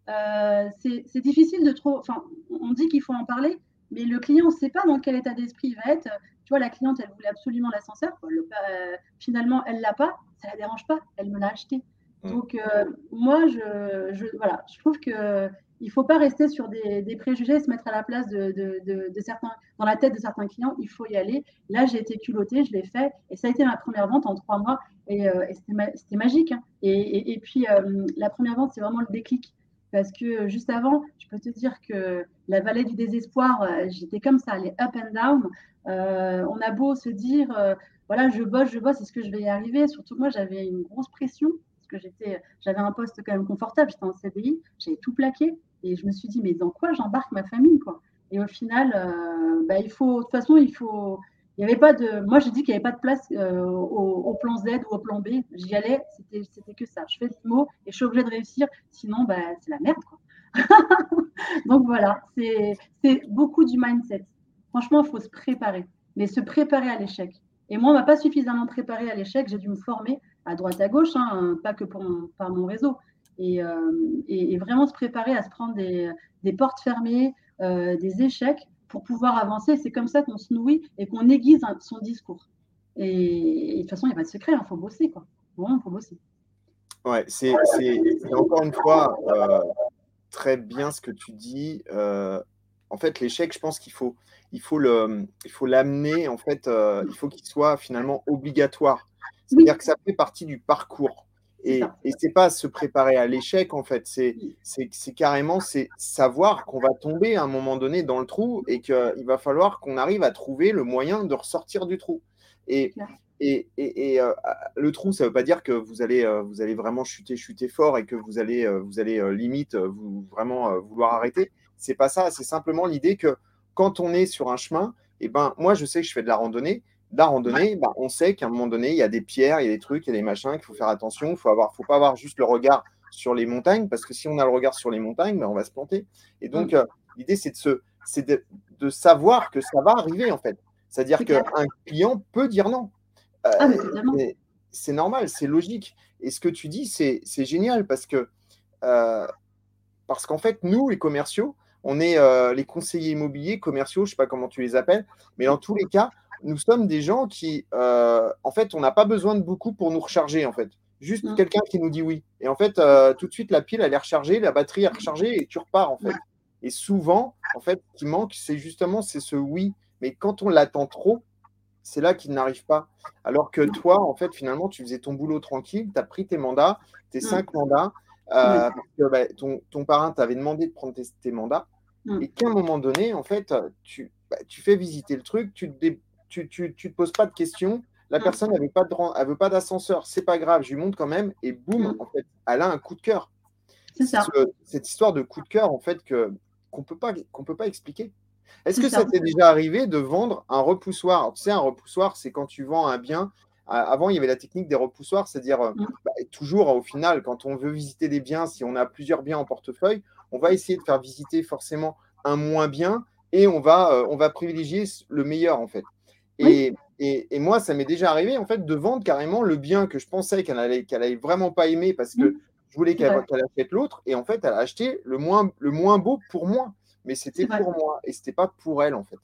euh, c'est difficile de trop. Enfin, on dit qu'il faut en parler, mais le client ne sait pas dans quel état d'esprit il va être. Tu vois, la cliente, elle voulait absolument l'ascenseur. Euh, finalement, elle l'a pas. Ça la dérange pas. Elle me l'a acheté. Mm. Donc, euh, moi, je, voilà, je trouve que il faut pas rester sur des, préjugés, se mettre à la place de, certains, dans la tête de certains clients. Il faut y aller. Là, j'ai été culottée, je l'ai fait, et ça a été ma première vente en trois mois, et, c'était magique. Hein. Et, puis, la première vente, c'est vraiment le déclic. Parce que euh, juste avant, je peux te dire que la vallée du désespoir, euh, j'étais comme ça, les up and down. Euh, on a beau se dire, voilà, je bosse, je bosse, est-ce que je vais y arriver Surtout moi, j'avais une grosse pression que j'étais, j'avais un poste quand même confortable, j'étais en CDI, j'avais tout plaqué et je me suis dit, mais dans quoi j'embarque ma famille quoi? Et au final, bah, il faut, de toute façon, il faut, il y avait pas de. Moi, j'ai dit qu'il n'y avait pas de place euh, au, plan Z ou au plan B. J'y allais, c'était que ça. Je fais des mots et je suis obligée de réussir. Sinon, bah, c'est la merde. Quoi. Donc voilà, c'est beaucoup du mindset. Franchement, il faut se préparer, mais se préparer à l'échec. Et moi, on m'a pas suffisamment préparé à l'échec. J'ai dû me former à droite à gauche, hein, pas que par mon réseau. Euh, et, et, vraiment se préparer à se prendre des, des portes fermées, euh, des échecs pour pouvoir avancer. C'est comme ça qu'on se nourrit et qu'on aiguise son discours. Et, de toute façon, il n'y a pas de secret, il hein, faut bosser. Quoi. Vraiment, il faut bosser. Ouais, c'est encore une fois euh, très bien ce que tu dis. En fait, l'échec, je pense qu'il faut, il faut l'amener. En fait, il faut qu'il soit finalement obligatoire. C'est-à-dire que ça fait partie du parcours. Et, et c'est pas se préparer à l'échec, en fait. C'est, carrément c'est savoir qu'on va tomber à un moment donné dans le trou et qu'il va falloir qu'on arrive à trouver le moyen de ressortir du trou. Et, et, et, euh, le trou, ça ne veut pas dire que vous allez, euh, vous allez vraiment chuter, chuter fort et que vous allez, euh, vous allez limite vous, vraiment vouloir arrêter. C'est pas ça. C'est simplement l'idée que quand on est sur un chemin, et eh ben, moi, je sais que je fais de la randonnée. La randonnée, ben, on sait qu'à un moment donné, il y a des pierres, il y a des trucs, il y a des machins qu'il faut faire attention. Il faut avoir, faut pas avoir juste le regard sur les montagnes parce que si on a le regard sur les montagnes, ben, on va se planter. Et donc, l'idée, c'est de, se, c'est de, de savoir que ça va arriver en fait. C'est-à-dire qu'un client peut dire non. Ah, c'est normal, c'est logique. Et ce que tu dis, c'est génial parce que euh, parce qu'en fait, nous, les commerciaux, on est euh, les conseillers immobiliers, commerciaux, je ne sais pas comment tu les appelles, mais dans tous les cas, nous sommes des gens qui, euh, en fait, on n'a pas besoin de beaucoup pour nous recharger, en fait. Juste mmh. quelqu'un qui nous dit oui. Et en fait, tout de suite, la pile, elle est rechargée, la batterie est rechargée et tu repars, en fait. Et souvent, en fait, ce qui manque, c'est justement c'est ce oui. Mais quand on l'attend trop, c'est là qu'il n'arrive pas. Alors que toi, en fait, finalement, tu faisais ton boulot tranquille, tu as pris tes mandats, tes cinq mandats, euh, parce que bah, ton, parrain t'avait demandé de prendre tes, mandats, et qu'à un moment donné, en fait, tu, bah, tu fais visiter le truc, tu ne tu, tu, te poses pas de questions, la mm. personne n'avait pas de elle veut pas d'ascenseur, c'est pas grave, je lui montre quand même, et boum, en fait, elle a un coup de cœur. C'est ça. cette histoire de coup de cœur, en fait, que qu'on peut pas qu'on peut pas expliquer. Est-ce que ça t'est déjà arrivé de vendre un repoussoir? Tu sais, un repoussoir, c'est quand tu vends un bien. Avant, il y avait la technique des repoussoirs, c'est-à-dire euh, mmh. bah, toujours au final, quand on veut visiter des biens, si on a plusieurs biens en portefeuille, on va essayer de faire visiter forcément un moins bien et on va, euh, on va privilégier le meilleur en fait. Et, et, moi, ça m'est déjà arrivé en fait de vendre carrément le bien que je pensais qu'elle allait, qu'elle vraiment pas aimer parce que mmh. je voulais qu'elle achète l'autre et en fait, elle a acheté le moins, le moins beau pour moi mais c'était pour moi et c'était pas pour elle en fait.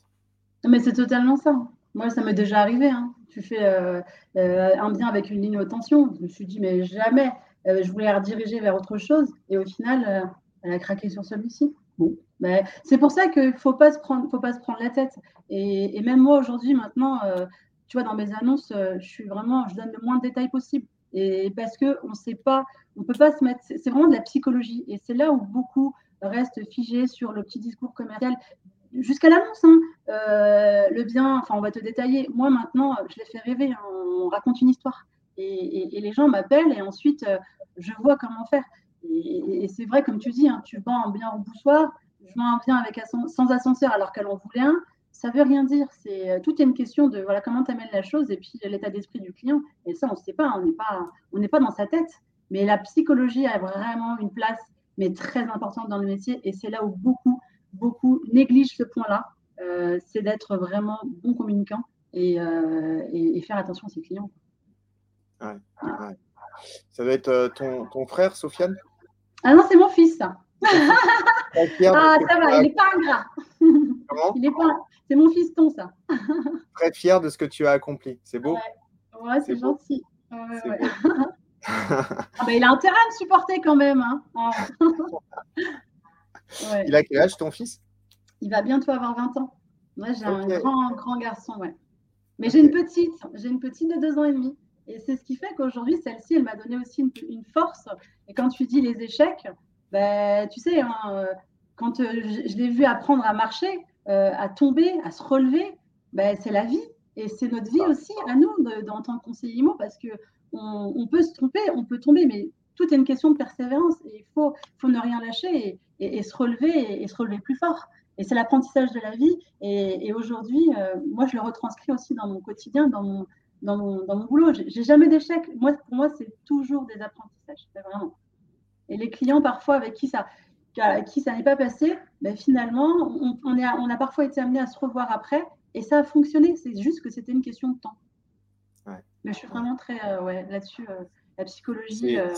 Mais c'est totalement ça. Moi, ça m'est déjà arrivé. Hein. Tu fais euh, euh, un bien avec une ligne haute tension. Je me suis dit, mais jamais. Euh, je voulais la rediriger vers autre chose. Et au final, elle a craqué sur celui-ci. Bon. Mais c'est pour ça qu'il ne faut, pas se prendre, faut pas se prendre la tête. Et, même moi, aujourd'hui, maintenant, tu vois, dans mes annonces, je suis vraiment, je donne le moins de détails possible. Et parce qu'on ne sait pas, on ne peut pas se mettre. C'est vraiment de la psychologie. Et c'est là où beaucoup reste figé sur le petit discours commercial jusqu'à l'annonce. Hein. Euh, le bien, enfin, on va te détailler. Moi, maintenant, je les fais rêver. Hein. On raconte une histoire. Et, les gens m'appellent et ensuite, euh, je vois comment faire. Et, c'est vrai, comme tu dis, hein, tu vends un bien au boussoir, je vends un bien avec sans ascenseur alors qu'elle en voulait un. Ça veut rien dire. C'est euh, tout est une question de voilà comment tu amènes la chose et puis l'état d'esprit du client. Et ça, on ne sait pas. On n'est pas, on n'est pas dans sa tête. Mais la psychologie a vraiment une place mais très importante dans le métier. Et c'est là où beaucoup, beaucoup négligent ce point-là. Euh, c'est d'être vraiment bon communicant et, euh, et, faire attention à ses clients. Ouais, Ça doit être ton, ton, frère, Sofiane? Ah non, c'est mon fils. Ah, ça va, il n'est pas ingrat. Comment il est pas... C'est mon fiston, ça. Très fier de ce que tu as accompli. C'est beau Ouais, c'est gentil. Ouais, ah bah, il a intérêt à me supporter quand même. Hein. Ah. Il a quel âge ton fils? Il va bientôt avoir 20 ans. Moi, j'ai un grand, grand garçon, ouais. Mais j'ai une petite, j'ai une petite de deux ans et demi. Et c'est ce qui fait qu'aujourd'hui, celle-ci, elle m'a donné aussi une, force. Et quand tu dis les échecs, bah, tu sais, hein, euh, quand euh, je, l'ai vu apprendre à marcher, euh, à tomber, à se relever, bah, c'est la vie. Et c'est notre vie aussi, à nous, en tant que conseiller IMO, parce que on, peut se tromper, on peut tomber, mais tout est une question de persévérance. Et il faut, faut ne rien lâcher et, se relever et, se relever plus fort. Et c'est l'apprentissage de la vie. Et, aujourd'hui, euh, moi, je le retranscris aussi dans mon quotidien, dans mon, dans mon, dans mon boulot. J'ai jamais d'échec. Moi, pour moi, c'est toujours des apprentissages. Vraiment. Et les clients, parfois, avec qui ça, qui ça n'est pas passé, ben, finalement, on, on, est, on a parfois été amené à se revoir après. Et ça a fonctionné. C'est juste que c'était une question de temps. Mais je suis vraiment très euh, ouais, là-dessus. Euh, la psychologie. Euh,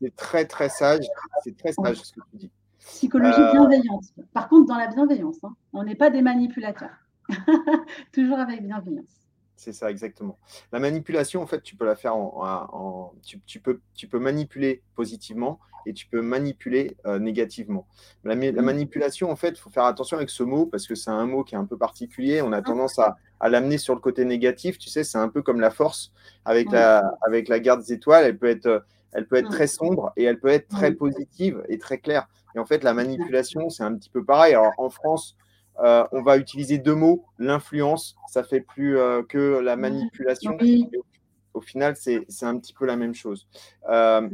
c'est très, très sage. C'est très sage ce que tu dis. Psychologie bienveillante. Par contre, dans la bienveillance, hein, on n'est pas des manipulateurs. Toujours avec bienveillance. C'est ça, exactement. La manipulation, en fait, tu peux la faire en, en- en- tu, tu peux, tu peux manipuler positivement et tu peux manipuler euh, négativement. La, la Mm. manipulation, en fait, il faut faire attention avec ce mot parce que c'est un mot qui est un peu particulier. On a tendance à, à l'amener sur le côté négatif. Tu sais, c'est un peu comme la force avec, Ouais. la, avec la garde des étoiles. Elle peut être, elle peut être très sombre et elle peut être très positive et très claire. Et en fait, la manipulation, c'est un petit peu pareil. Alors, en France, euh, on va utiliser deux mots. L'influence, ça fait plus euh, que la manipulation. Oui. Au, au final, c'est un petit peu la même chose. Euh,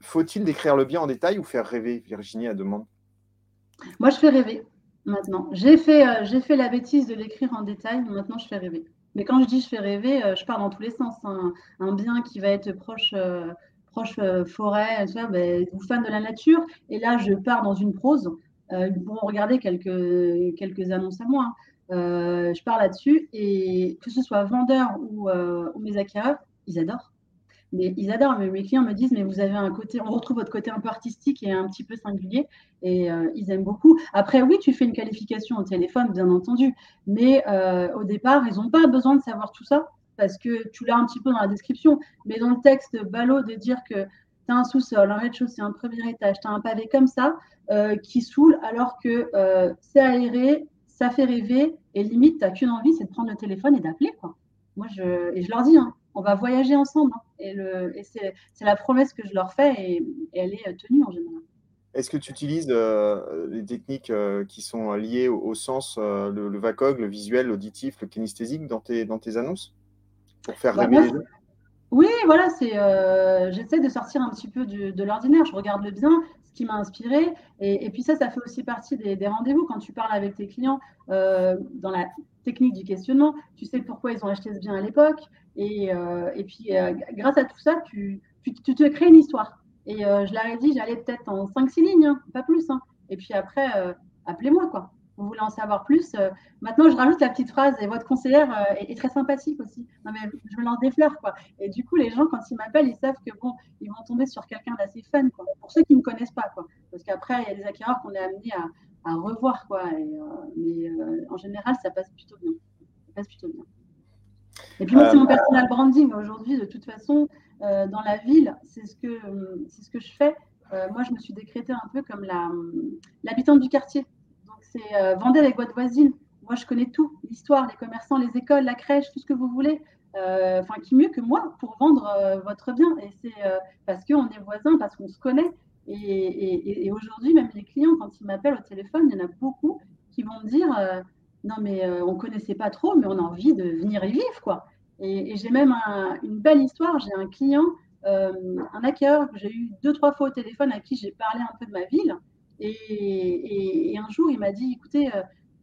Faut-il décrire le bien en détail ou faire rêver Virginie a demande? Moi, je fais rêver maintenant. J'ai fait, j'ai fait la bêtise de l'écrire en détail, mais maintenant je fais rêver. Mais quand je dis je fais rêver, je pars dans tous les sens. hein. Un bien qui va être proche, proche euh, forêt, tu vois, ben, ou fan de la nature. Et là, je pars dans une prose. Euh, ils pourront regarder quelques, quelques annonces à moi. hein. Euh, je pars là-dessus. Et que ce soit vendeur ou, euh, ou mes acquéreurs, ils adorent. Mais ils adorent. Mais mes clients me disent, mais vous avez un côté, on retrouve votre côté un peu artistique et un petit peu singulier. Et euh, ils aiment beaucoup. Après, oui, tu fais une qualification au téléphone, bien entendu. Mais euh, au départ, ils n'ont pas besoin de savoir tout ça parce que tu l'as un petit peu dans la description. Mais dans le texte ballot de dire que tu as un sous-sol, un rez-de-chaussée, un premier étage, tu as un pavé comme ça euh, qui saoule alors que euh, c'est aéré, ça fait rêver et limite, tu n'as qu'une envie, c'est de prendre le téléphone et d'appeler. quoi. Moi, je, et je leur dis, hein, on va voyager ensemble. hein. et le, et c'est c'est la promesse que je leur fais et, et elle est tenue en général. Est-ce que tu utilises euh, les techniques euh, qui sont liées au, au sens, euh, le, le VACOG, le visuel, l'auditif, le kinesthésique dans tes, dans tes annonces? Pour faire Bah, rêver moi, les gens? Oui, voilà, c'est. euh, j'essaie de sortir un petit peu de l'ordinaire. Je regarde le bien, ce qui m'a inspiré, et, puis ça, ça fait aussi partie des, rendez-vous quand tu parles avec tes clients euh, dans la technique du questionnement. Tu sais pourquoi ils ont acheté ce bien à l'époque, et, euh, et puis grâce à tout ça, tu, tu, te crées une histoire. Et je ai dit, j'allais peut-être en 5-6 lignes, hein, pas plus. hein. Et puis après, appelez-moi, quoi. Vous voulez en savoir plus euh, Maintenant, je rajoute la petite phrase, et votre conseillère euh, est, est très sympathique aussi. Non, mais je me lance des fleurs, quoi. Et du coup, les gens, quand ils m'appellent, ils savent que bon, ils vont tomber sur quelqu'un d'assez fun, quoi. Pour ceux qui ne me connaissent pas, quoi. Parce qu'après, il y a des acquéreurs qu'on est amenés à, à revoir, quoi. Et, euh, mais en général, ça passe plutôt bien. Ça passe plutôt bien. Et puis moi, c'est mon personal branding aujourd'hui. De toute façon, dans la ville, c'est ce que c'est ce que je fais. Moi, je me suis décrétée un peu comme la l'habitante du quartier. C'est euh, vendez avec votre voisine. Moi, je connais tout, l'histoire, les commerçants, les écoles, la crèche, tout ce que vous voulez. Euh, Enfin, qui mieux que moi pour vendre euh, votre bien Et c'est euh, parce qu'on est voisins, parce qu'on se connaît. Et, aujourd'hui, même les clients, quand ils m'appellent au téléphone, il y en a beaucoup qui vont me dire non, mais on connaissait pas trop, mais on a envie de venir y vivre, quoi. Et, j'ai même un- une belle histoire. J'ai un client, un acquéreur que j'ai eu deux, trois fois au téléphone à qui j'ai parlé un peu de ma ville. Et, et- et un jour, il m'a dit écoutez, euh,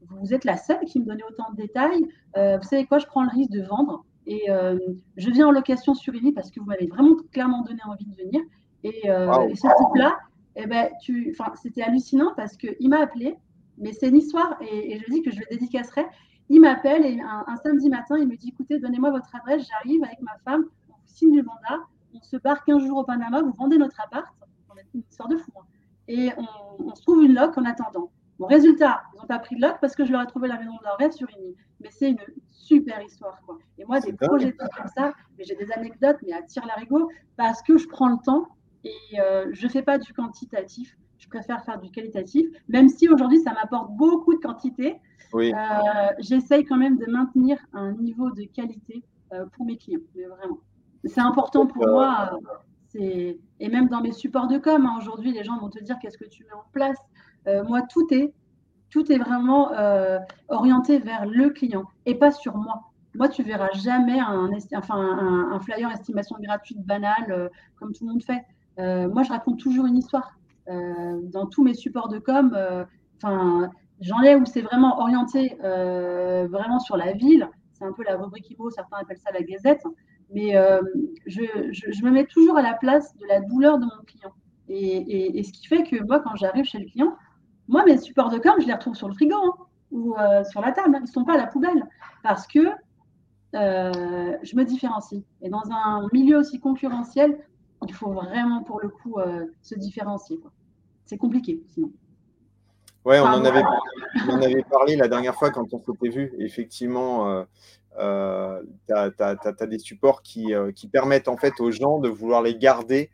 vous êtes la seule qui me donnait autant de détails. Euh, vous savez quoi, je prends le risque de vendre. Et euh, je viens en location sur Illy parce que vous m'avez vraiment clairement donné envie de venir. Et, Wow. et ce type-là, eh ben, tu, enfin, c'était hallucinant parce qu'il m'a appelé, mais c'est une histoire et, et je dis que je le dédicacerai. Il m'appelle et un, un samedi matin, il me dit écoutez, donnez-moi votre adresse, j'arrive avec ma femme, on vous signe le mandat, on se barre 15 jours au Panama, vous vendez notre appart. On a une histoire de fou. hein. Et on, on se trouve une loc en attendant. Bon, résultat, ils n'ont pas pris de loc parce que je leur ai trouvé la maison de leur rêve sur Uni. Mais c'est une super histoire. Quoi. Et moi, des projets comme ça, mais j'ai des anecdotes, mais à tire l'arigot, parce que je prends le temps et euh, je ne fais pas du quantitatif. Je préfère faire du qualitatif, même si aujourd'hui, ça m'apporte beaucoup de quantité. Oui. Euh, J'essaye quand même de maintenir un niveau de qualité euh, pour mes clients, mais vraiment. C'est important pour moi. Et même dans mes supports de com, hein, aujourd'hui, les gens vont te dire qu'est-ce que tu mets en place? Euh, moi, tout est, tout est vraiment euh, orienté vers le client et pas sur moi. Moi, tu verras jamais un, enfin, un, flyer estimation gratuite banale euh, comme tout le monde fait. Moi, je raconte toujours une histoire. Dans tous mes supports de com, enfin, j'en ai où c'est vraiment orienté vraiment sur la ville. C'est un peu la rubrique IMO, certains appellent ça la gazette. Mais euh, je, je- me mets toujours à la place de la douleur de mon client. Et, et- ce qui fait que moi, quand j'arrive chez le client, moi, mes supports de com, je les retrouve sur le frigo hein, ou euh, sur la table. hein. Ils ne sont pas à la poubelle. Parce que euh, je me différencie. Et dans un milieu aussi concurrentiel, il faut vraiment, pour le coup, se différencier. c'est compliqué sinon. Ouais, on, en avait, on en avait parlé la dernière fois quand on s'était vu. Effectivement, tu as, des supports qui, qui, permettent en fait aux gens de vouloir les garder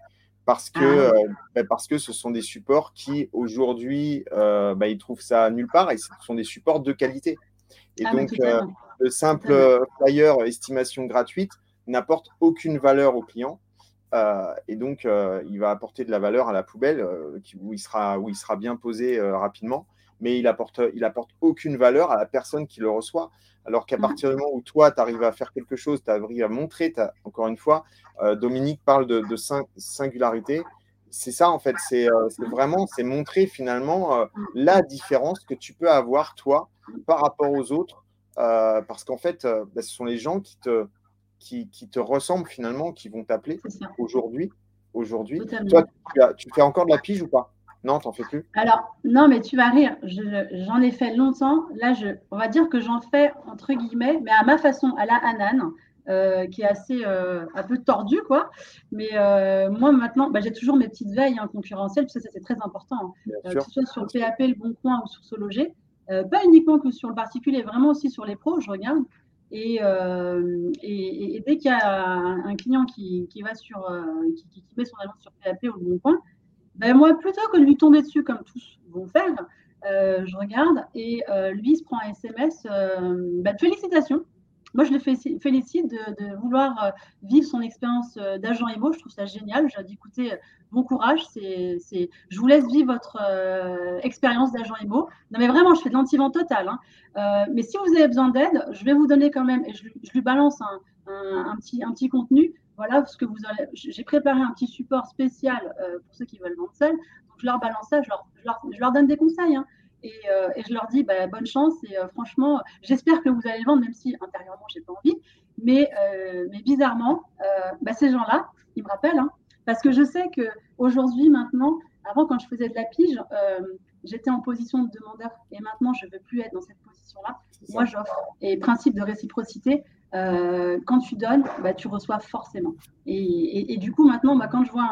parce que, ah. bah, parce que ce sont des supports qui aujourd'hui, bah, ils trouvent ça nulle part et ce sont des supports de qualité. Et ah, donc, le simple flyer estimation gratuite n'apporte aucune valeur au client. Euh, et donc, euh, il va apporter de la valeur à la poubelle euh, où, il sera, où il sera bien posé rapidement, mais il apporte, il apporte aucune valeur à la personne qui le reçoit. Alors qu'à mmh. partir du moment où toi, tu arrives à faire quelque chose, tu arrives à montrer, encore une fois, Dominique parle de, de singularité. C'est ça, en fait, c'est vraiment, c'est montrer finalement la différence que tu peux avoir, toi, par rapport aux autres, parce qu'en fait, bah, ce sont les gens qui te, qui, te ressemblent finalement, qui vont t'appeler aujourd'hui. Aujourd'hui, toi, tu, fais encore de la pige ou pas? Non, t'en fais plus? Alors, non, mais tu vas rire. J'en ai fait longtemps. Là, je, on va dire que j'en fais entre guillemets, mais à ma façon, à la Hanan. Euh, qui est assez euh, un peu tordu, quoi. Mais euh, moi, maintenant, bah, j'ai toujours mes petites veilles hein, concurrentielles, parce que ça, c'est très important. Hein. que ce soit sur le PAP, le Bon Coin ou sur ce loger. pas uniquement que sur le particulier, vraiment aussi sur les pros, je regarde. Euh, et, dès qu'il y a un, client qui, qui va sur, euh, qui, met son annonce sur PAP ou le bon coin, ben moi, plutôt que de lui tomber dessus comme tous vont faire, euh, je regarde et lui se prend un SMS, ben, félicitations, moi, je le félicite de, vouloir euh, vivre son expérience euh, d'agent émo. Je trouve ça génial. Je dis, écoutez, euh, bon courage. C'est, je vous laisse vivre votre expérience d'agent émo. Non, mais vraiment, je fais de l'anti-vent total. Hein. mais si vous avez besoin d'aide, je vais vous donner quand même, et je, lui balance un, petit, un petit contenu. Voilà ce que vous allez. J'ai préparé un petit support spécial pour ceux qui veulent vendre seul. Donc, je leur balance ça, je leur, je leur, donne des conseils. Hein. Euh, et, je leur dis bah, bonne chance et euh, franchement, j'espère que vous allez le vendre, même si intérieurement, j'ai pas envie. Mais, euh, mais bizarrement, bah, ces gens-là, ils me rappellent, hein, parce que je sais qu'aujourd'hui, maintenant, avant, quand je faisais de la pige, j'étais en position de demandeur et maintenant, je ne veux plus être dans cette position-là. Moi, j'offre. Et principe de réciprocité, quand tu donnes, bah, tu reçois forcément. Et, du coup, maintenant, bah, quand je vois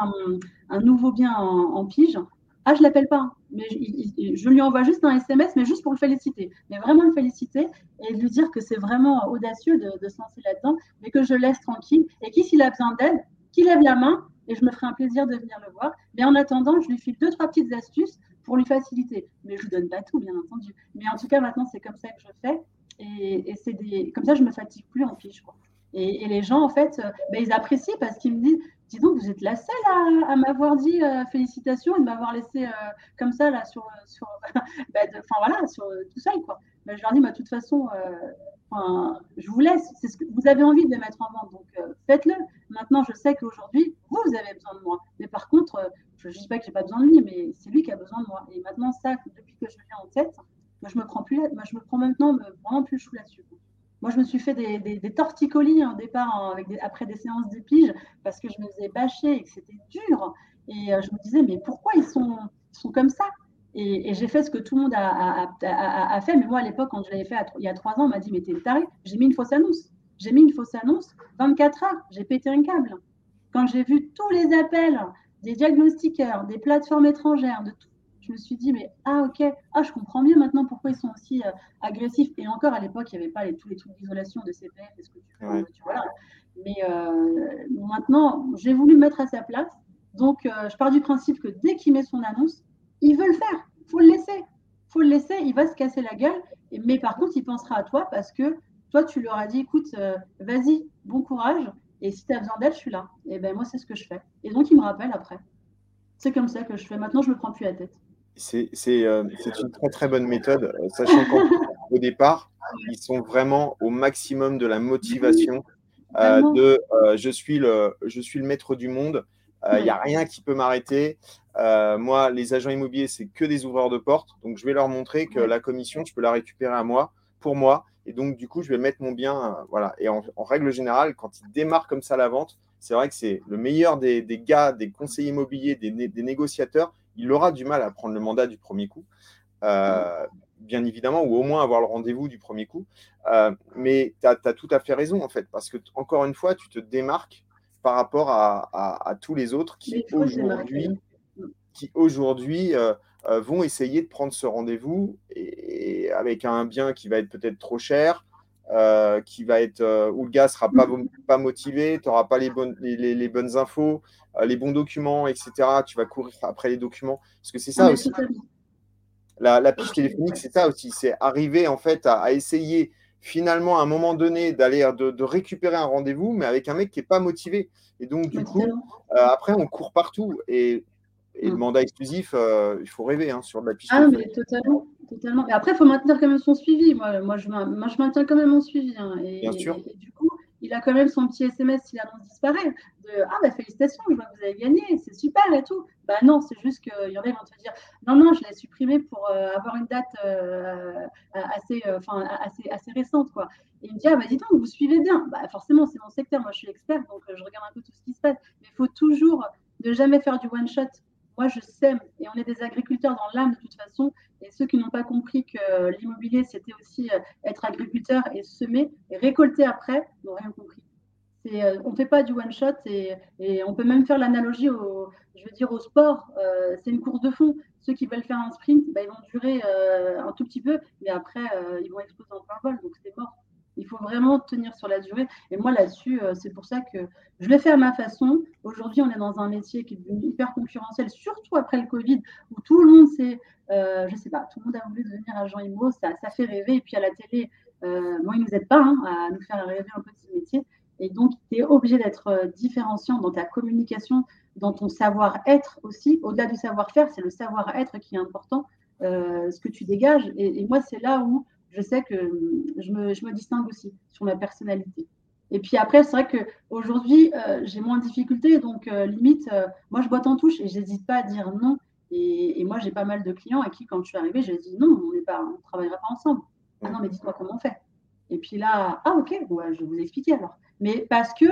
un, nouveau bien en, en pige, ah, je l'appelle pas, mais je, lui envoie juste un SMS, mais juste pour le féliciter. Mais vraiment le féliciter et lui dire que c'est vraiment audacieux de, se lancer là-dedans, mais que je laisse tranquille et qui, s'il a besoin d'aide, qu'il lève la main et je me ferai un plaisir de venir le voir. Mais en attendant, je lui file deux, trois petites astuces pour lui faciliter. Mais je ne lui donne pas tout, bien entendu. Mais en tout cas, maintenant, c'est comme ça que je fais. Et, c'est comme ça, je ne me fatigue plus en fiche. Et, les gens, en fait, euh, ben, ils apprécient parce qu'ils me disent dis donc, vous êtes la seule à, m'avoir dit euh, félicitations et de m'avoir laissé euh, comme ça là sur, sur bah, voilà, sur tout seul quoi. je leur dis, bah, de toute façon, je vous laisse. C'est ce que vous avez envie de mettre en vente, donc faites-le. Maintenant, je sais qu'aujourd'hui, vous, vous avez besoin de moi. Mais par contre, je ne dis pas que j'ai pas besoin de lui, mais c'est lui qui a besoin de moi. Et maintenant, ça, depuis que je l'ai en tête, moi, je me prends plus, moi, je me prends maintenant vraiment plus le chou là-dessus. Moi, je me suis fait des, torticolis au départ après des séances de parce que je me faisais bâcher et que c'était dur. Et euh, je me disais, mais pourquoi ils sont, comme ça? Et, j'ai fait ce que tout le monde a, fait. Mais moi, à l'époque, quand je l'avais fait il y a trois ans, on m'a dit, mais t'es taré. J'ai mis une fausse annonce. J'ai mis une fausse annonce 24 heures. J'ai pété un câble. Quand j'ai vu tous les appels des diagnostiqueurs, des plateformes étrangères, de tout je me suis dit, mais ah ok, ah je comprends mieux maintenant pourquoi ils sont aussi euh, agressifs. Et encore à l'époque, il n'y avait pas les, tous les trucs d'isolation de CPF, est-ce que tu, veux, tu vois, Mais euh, maintenant, j'ai voulu me mettre à sa place. Donc, euh, je pars du principe que dès qu'il met son annonce, il veut le faire. Il faut le laisser. faut le laisser. Il va se casser la gueule. Mais par contre, il pensera à toi parce que toi, tu leur as dit, écoute, vas-y, bon courage. Et si tu as besoin d'aide, je suis là. Et ben moi, c'est ce que je fais. Et donc, il me rappelle après. C'est comme ça que je fais. Maintenant, je ne me prends plus la tête. Euh, c'est une très très bonne méthode, euh, sachant qu'au départ, ils sont vraiment au maximum de la motivation euh, de je, suis le, je suis le maître du monde, il n'y a rien qui peut m'arrêter. moi, les agents immobiliers, c'est que des ouvreurs de porte, donc je vais leur montrer que la commission, je peux la récupérer à moi, pour moi, et donc du coup, je vais mettre mon bien. voilà. Et en, règle générale, quand ils démarrent comme ça la vente, c'est vrai que c'est le meilleur des, des, gars, des conseillers immobiliers, des, des négociateurs il aura du mal à prendre le mandat du premier coup, euh, bien évidemment, ou au moins avoir le rendez-vous du premier coup. Euh, mais tu as, tout à fait raison, en fait, parce que, encore une fois, tu te démarques par rapport à, tous les autres qui, aujourd'hui, qui aujourd'hui vont essayer de prendre ce rendez-vous et, avec un bien qui va être peut-être trop cher, qui va être où le gars sera pas, pas motivé, tu n'auras pas les bonnes, les, bonnes infos, les bons documents, etc. Tu vas courir après les documents. Parce que c'est ça aussi. La, la, piche téléphonique, c'est ça aussi. C'est arriver en fait à, essayer finalement à un moment donné d'aller de, récupérer un rendez-vous, mais avec un mec qui n'est pas motivé. Et donc, du coup, après, on court partout. Et et le mm. mandat exclusif, euh, il faut rêver hein, sur de la piste. Ah, mais totalement. totalement. Et après, il faut maintenir quand même son suivi. Moi, moi, je, moi je maintiens quand même mon suivi. Hein. Et, Bien sûr. Et, du coup, il a quand même son petit SMS si l'annonce disparaît. De Ah, bah félicitations, je vois que vous avez gagné, c'est super et tout. Bah non, c'est juste qu'il y en a qui vont te dire Non, non, je l'ai supprimé pour euh, avoir une date euh, assez, enfin assez, assez récente. Quoi. Et il me dit Ah, bah dis donc, vous suivez bien. Bah forcément, c'est mon secteur, moi je suis expert, donc je regarde un peu tout ce qui se passe. Mais il faut toujours ne jamais faire du one-shot moi, je sème et on est des agriculteurs dans l'âme de toute façon. Et ceux qui n'ont pas compris que l'immobilier, c'était aussi euh, être agriculteur et semer et récolter après, n'ont rien compris. Euh, on ne fait pas du one shot et, on peut même faire l'analogie au, je veux dire, au sport. Euh, c'est une course de fond. Ceux qui veulent faire un sprint, bah, ils vont durer un tout petit peu, mais après, ils vont exploser en plein vol, donc c'est mort. Il faut vraiment tenir sur la durée. Et moi, là-dessus, euh, c'est pour ça que je le fais à ma façon. Aujourd'hui, on est dans un métier qui est devenu hyper concurrentiel, surtout après le Covid, où tout le monde sait, euh, je sais pas, tout le monde a voulu devenir agent IMO, ça, ça fait rêver. Et puis à la télé, euh, moi, ils nous aident pas hein, à nous faire rêver un peu de ce métier. Et donc, tu es obligé d'être euh, différenciant dans ta communication, dans ton savoir-être aussi. Au-delà du savoir-faire, c'est le savoir-être qui est important, ce que tu dégages. et moi, c'est là où je sais que je me, distingue aussi sur ma personnalité. Et puis après, c'est vrai qu'aujourd'hui, euh, j'ai moins de difficultés. Donc, euh, limite, euh, moi, je boite en touche et je n'hésite pas à dire non. Et, moi, j'ai pas mal de clients à qui, quand je suis arrivée, j'ai dit non, on ne travaillera pas ensemble. Ah non, mais dites-moi comment on fait. Et puis là, ah ok, je vais vous expliquer alors. Mais parce que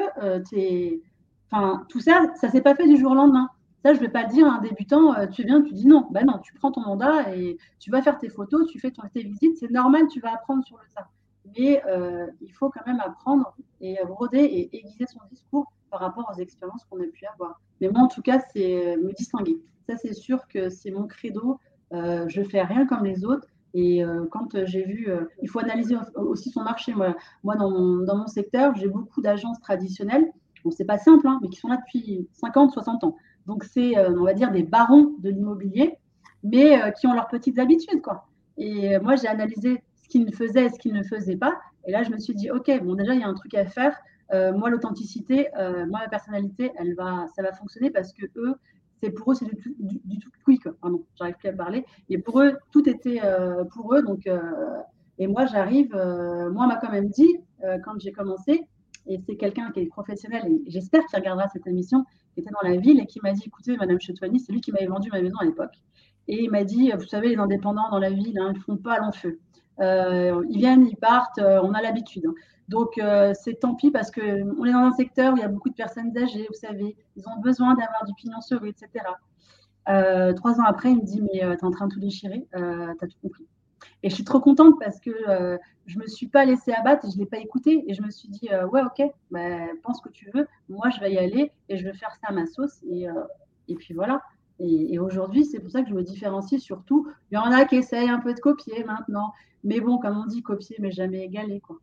enfin, tout ça, ça ne s'est pas fait du jour au lendemain. Ça, je ne vais pas dire à un débutant, euh, tu viens, tu dis non. Ben non, tu prends ton mandat et tu vas faire tes photos, tu fais tes visites. C'est normal, tu vas apprendre sur le tas. Mais euh, il faut quand même apprendre et broder et aiguiser son discours par rapport aux expériences qu'on a pu avoir. Mais moi, en tout cas, c'est me distinguer. Ça, c'est sûr que c'est mon credo. Euh, je fais rien comme les autres. Et euh, quand j'ai vu, il faut analyser aussi son marché. Moi, moi dans, mon, dans mon secteur, j'ai beaucoup d'agences traditionnelles. Bon, c'est pas simple, hein, mais qui sont là depuis 50, 60 ans. Donc, c'est, euh, on va dire, des barons de l'immobilier, mais euh, qui ont leurs petites habitudes. Quoi. Et euh, moi, j'ai analysé ce qu'ils faisaient et ce qu'ils ne faisaient pas. Et là, je me suis dit, OK, bon, déjà, il y a un truc à faire. moi, l'authenticité, moi, ma personnalité, elle va, ça va fonctionner parce que eux, c'est pour eux, c'est du, du, tout quick. Pardon, j'arrive plus à parler. Et pour eux, tout était pour eux. Donc, et moi, j'arrive, moi, on m'a quand même dit, quand j'ai commencé, et c'est quelqu'un qui est professionnel, et j'espère qu'il regardera cette émission, qui était dans la ville et qui m'a dit écoutez, Madame Chetouani, c'est lui qui m'avait vendu ma maison à l'époque. Et il m'a dit vous savez, les indépendants dans la ville, hein, ils ne font pas long feu. Euh, ils viennent, ils partent, euh, on a l'habitude. Donc, euh, c'est tant pis parce qu'on est dans un secteur où il y a beaucoup de personnes âgées, vous savez, ils ont besoin d'avoir du pignon sur eux, etc. trois ans après, il me dit Mais tu es en train de tout déchirer, tu as tout compris. Et je suis trop contente parce que euh, je ne me suis pas laissée abattre, je ne l'ai pas écouté et je me suis dit, euh, ouais, ok, bah, pense ce que tu veux, moi je vais y aller et je vais faire ça à ma sauce. Et, euh, et puis voilà. Et, aujourd'hui, c'est pour ça que je me différencie surtout. Il y en a qui essayent un peu de copier maintenant, mais bon, comme on dit, copier, mais jamais égaler. Quoi.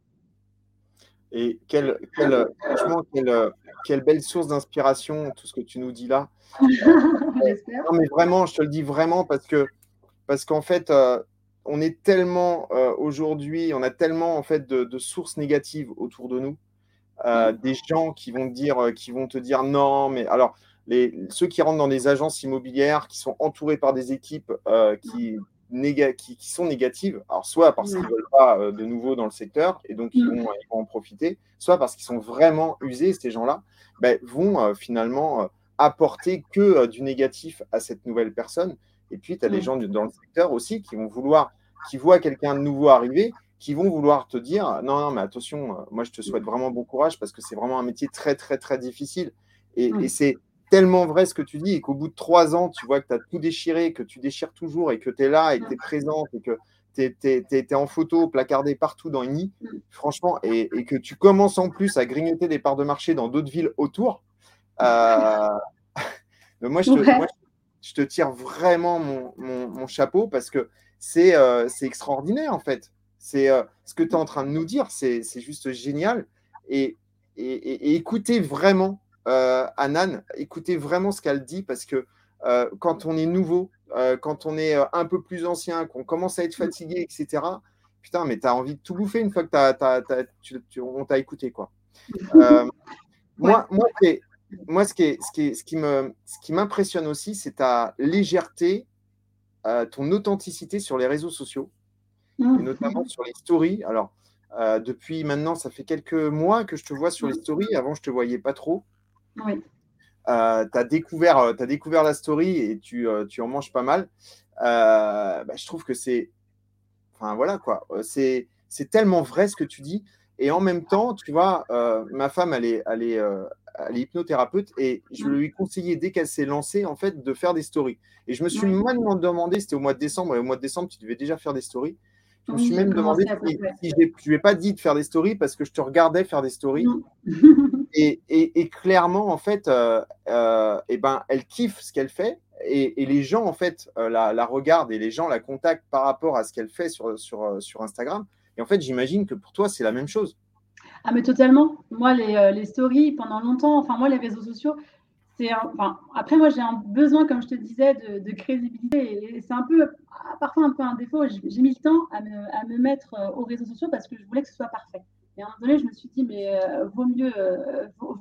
Et quelle, quelle, franchement, quelle, quelle belle source d'inspiration, tout ce que tu nous dis là. Non, mais vraiment, je te le dis vraiment parce que parce qu'en fait, on est tellement euh, aujourd'hui, on a tellement en fait de, sources négatives autour de nous, euh, mm. des gens qui vont dire, euh, qui vont te dire non, mais alors les, ceux qui rentrent dans des agences immobilières, qui sont entourés par des équipes qui, qui, sont négatives, alors soit parce qu'ils ne veulent pas de nouveau dans le secteur et donc ils mm. vont, en profiter, soit parce qu'ils sont vraiment usés, ces gens-là, ben, vont finalement apporter que du négatif à cette nouvelle personne. Et puis, tu as des gens dans le secteur aussi qui vont vouloir qui voient quelqu'un de nouveau arriver, qui vont vouloir te dire non, non, mais attention, euh, moi je te souhaite vraiment bon courage parce que c'est vraiment un métier très, très, très difficile. Et, c'est tellement vrai ce que tu dis et qu'au bout de trois ans, tu vois que tu as tout déchiré, que tu déchires toujours et que tu es là et que tu es présente et que tu es, en photo, placardé partout dans nid, franchement, et, que tu commences en plus à grignoter des parts de marché dans d'autres villes autour. Euh, moi, je te, je te tire vraiment mon, mon, chapeau parce que c'est extraordinaire en fait. C'est ce que tu es en train de nous dire, c'est juste génial. Et, et, et, écoutez vraiment Anan, écoutez vraiment ce qu'elle dit parce que quand on est nouveau, quand on est un peu plus ancien, qu'on commence à être fatigué, etc., putain, mais tu as envie de tout bouffer une fois que on t'a écouté. Quoi. moi, moi, moi, ce qui, ce qui, ce qui me, ce qui m'impressionne aussi, c'est ta légèreté, euh, ton authenticité sur les réseaux sociaux, mmh. et notamment sur les stories. Alors, euh, depuis maintenant, ça fait quelques mois que je te vois sur les stories. Avant, je te voyais pas trop. Oui. Euh, tu as, découvert, as découvert la story et tu, tu en manges pas mal. Bah, je trouve que c'est. Enfin, voilà quoi. C'est tellement vrai ce que tu dis. Et en même temps, tu vois, ma femme, elle est, elle est, elle est hypnothérapeute et je lui ai conseillé dès qu'elle s'est lancée en fait de faire des stories. Et je me suis même demandé, c'était au mois de décembre, et au mois de décembre, tu devais déjà faire des stories. Je me suis même demandé si, je ne lui ai pas dit de faire des stories parce que je te regardais faire des stories. et, et, clairement, en fait, euh, euh, eh ben, elle kiffe ce qu'elle fait et, les gens, en fait, euh, la, la, regardent et les gens la contactent par rapport à ce qu'elle fait sur, sur, sur Instagram. Et en fait, j'imagine que pour toi, c'est la même chose. Ah, mais totalement. Moi, les, euh, les, stories, pendant longtemps, enfin, moi, les réseaux sociaux, c'est. Enfin, après, moi, j'ai un besoin, comme je te disais, de, crédibilité. Et c'est un peu, parfois, un peu un défaut. J'ai mis le temps à me, à me, mettre euh, aux réseaux sociaux parce que je voulais que ce soit parfait. Et à un moment donné, je me suis dit, mais euh, vaut, mieux,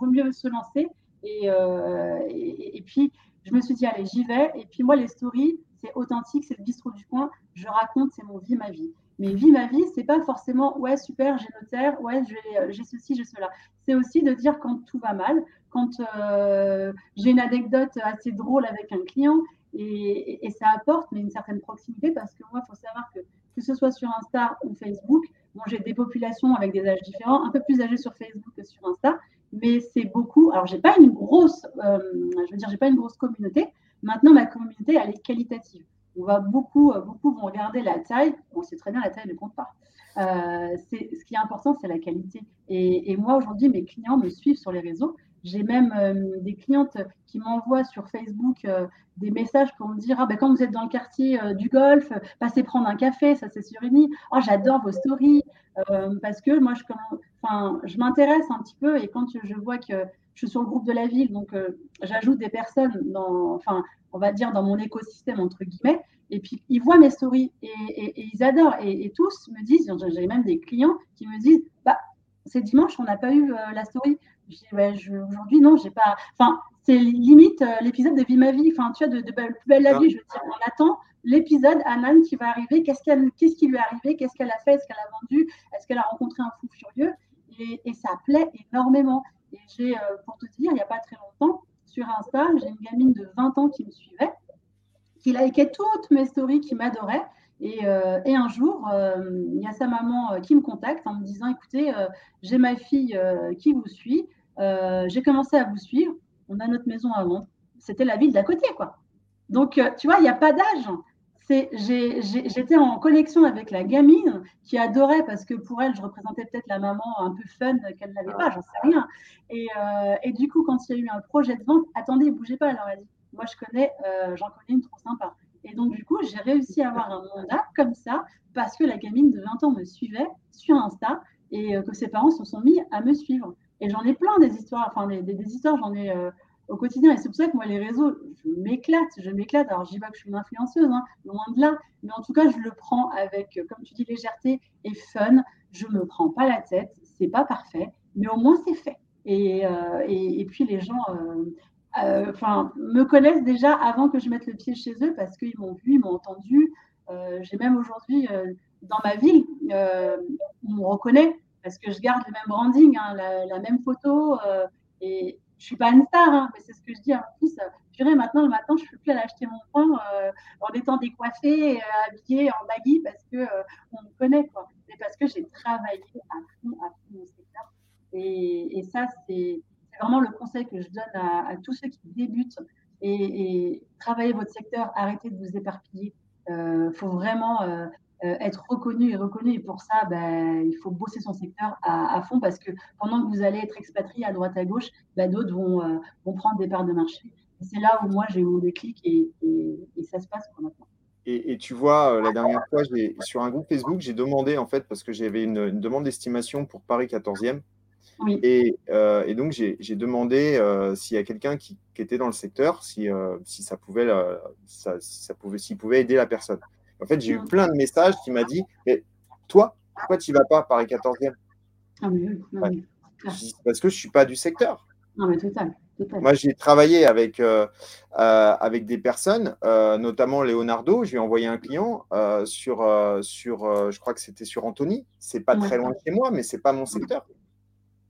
mieux se lancer. Et, et, puis, je me suis dit, allez, j'y vais. Et puis, moi, les stories, c'est authentique, c'est le bistrot du coin. Je raconte, c'est mon vie, ma vie. Mais vie ma vie, c'est pas forcément ouais super, j'ai notaire, ouais euh, j'ai ceci, j'ai cela. C'est aussi de dire quand tout va mal, quand euh, j'ai une anecdote assez drôle avec un client et, ça apporte mais une certaine proximité parce que moi, il faut savoir que que ce soit sur Insta ou Facebook, bon, j'ai des populations avec des âges différents, un peu plus âgées sur Facebook que sur Insta, mais c'est beaucoup. Alors j'ai pas une grosse, euh, je veux dire, j'ai pas une grosse communauté. Maintenant, ma communauté, elle est qualitative on va beaucoup, euh, beaucoup vont regarder la taille. On sait très bien la taille ne compte pas. Euh, ce qui est important, c'est la qualité. Et, moi, aujourd'hui, mes clients me suivent sur les réseaux. J'ai même euh, des clientes qui m'envoient sur Facebook des messages pour me dire ah, ben, quand vous êtes dans le quartier du golf, passez prendre un café, ça c'est sur une Oh, j'adore vos stories. parce que moi, je, m'intéresse un petit peu et quand je vois que je suis sur le groupe de la ville, donc j'ajoute des personnes dans, on va dire, dans mon écosystème, entre guillemets. Et puis, ils voient mes stories et, ils adorent. Et, tous me disent, j'ai même des clients qui me disent, bah, c'est dimanche, on n'a pas eu euh, la story. Aujourd'hui, non, j'ai pas. Enfin, c'est limite euh, l'épisode de Vie ma vie. Enfin, tu vois, de, de, Plus belle la vie. Je veux dire, on attend l'épisode Anan qui va arriver. Qu'est-ce, qu'est-ce qui lui est arrivé? Qu'est-ce qu'elle a fait? Est-ce qu'elle a vendu? Est-ce qu'elle a rencontré un fou furieux et, ça plaît énormément. Et j'ai, euh, pour te dire, il n'y a pas très longtemps, sur Insta, j'ai une gamine de 20 ans qui me suivait, qui likait toutes mes stories, qui m'adorait. Et, euh, un jour, euh, il y a sa maman euh, qui me contacte en me disant, écoutez, j'ai ma fille qui vous suit, j'ai commencé à vous suivre, on a notre maison à vendre. C'était la ville d'à côté, quoi. Donc, tu vois, il n'y a pas d'âge j'étais en connexion avec la gamine qui adorait parce que pour elle, je représentais peut-être la maman un peu fun qu'elle n'avait pas, j'en sais rien. Euh, et, du coup, quand il y a eu un projet de vente, attendez, bougez pas, alors elle dit, moi je connais, euh, j'en connais une trop sympa. Et donc, du coup, j'ai réussi à avoir un mandat comme ça parce que la gamine de 20 ans me suivait sur Insta et euh, que ses parents se sont mis à me suivre. Et j'en ai plein des histoires, enfin des, des histoires, j'en ai au quotidien. Et c'est pour ça que moi, les réseaux, je m'éclate, je m'éclate. Alors, je dis pas que je suis une influenceuse, hein, loin de là. Mais en tout cas, je le prends avec, comme tu dis, légèreté et fun. Je me prends pas la tête. C'est pas parfait, mais au moins, c'est fait. Et, euh, et, puis, les gens euh, euh, me connaissent déjà avant que je mette le pied chez eux parce qu'ils m'ont vu, ils m'ont entendu. J'ai même aujourd'hui, dans ma ville, on me reconnaît parce que je garde le même branding, hein, la, la, même photo. et, je suis pas une star, hein, mais c'est ce que je dis en plus. Purée, maintenant, le matin, je peux plus aller acheter mon pain euh, en étant décoiffée, euh, habillée en baggy parce euh, on me connaît. Quoi. Mais parce que j'ai travaillé à fond, à fond mon secteur. Et, ça, c'est vraiment le conseil que je donne à, tous ceux qui débutent. Et travaillez votre secteur, arrêtez de vous éparpiller. Il faut vraiment euh, être reconnu et reconnu. Et pour ça, ben, il faut bosser son secteur à, fond parce que pendant que vous allez être expatrié à droite à gauche, ben, d'autres vont, euh, vont prendre des parts de marché. c'est là où moi j'ai eu mon déclic et, ça se passe maintenant. Et, tu vois, la dernière fois, sur un groupe Facebook, j'ai demandé, en fait, parce que j'avais une, demande d'estimation pour Paris 14e. Et, donc, j'ai demandé s'il y a quelqu'un qui, était dans le secteur, si, si ça pouvait, ça, ça pouvait, s'il pouvait aider la personne. En fait, j'ai eu plein de messages qui m'a dit, mais toi, pourquoi tu ne vas pas à Paris 14e ah, Parce que je ne suis pas du secteur. Non, mais total. Moi, j'ai travaillé avec, euh, euh, avec des personnes, euh, notamment Leonardo. Je lui ai envoyé un client sur, sur je crois que c'était sur Anthony. C'est pas très loin de chez moi, mais c'est pas mon secteur.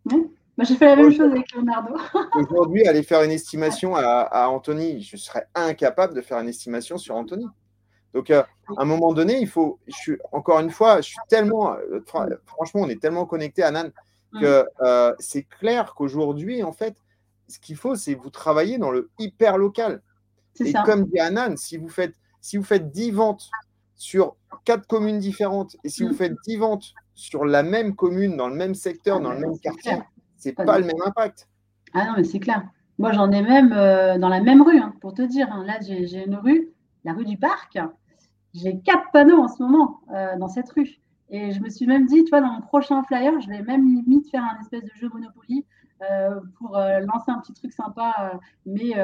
Bah, j'ai fait la même chose avec Leonardo. Aujourd'hui, aller faire une estimation à, à, Anthony, je serais incapable de faire une estimation sur Anthony. Donc, à un moment donné, il faut. Je suis, encore une fois, je suis tellement. franchement, on est tellement connecté à Nan que c'est clair qu'aujourd'hui, en fait, ce qu'il faut, c'est vous travailler dans le hyper local. Et comme dit Anan, si vous faites si vous faites 10 ventes sur quatre communes différentes et si vous mm. faites 10 ventes sur la même commune, dans le même secteur, ah, dans le même quartier, c'est pas, pas le même impact. Ah non, mais c'est clair. Moi, j'en ai même euh, dans la même rue, hein, pour te dire. Hein. Là, j'ai une rue, la rue du Parc. J'ai quatre panneaux en ce moment euh, dans cette rue. Et je me suis même dit, tu vois, dans mon prochain flyer, je vais même limite faire un espèce de jeu Monopoly euh, pour euh, lancer un petit truc sympa, euh, mais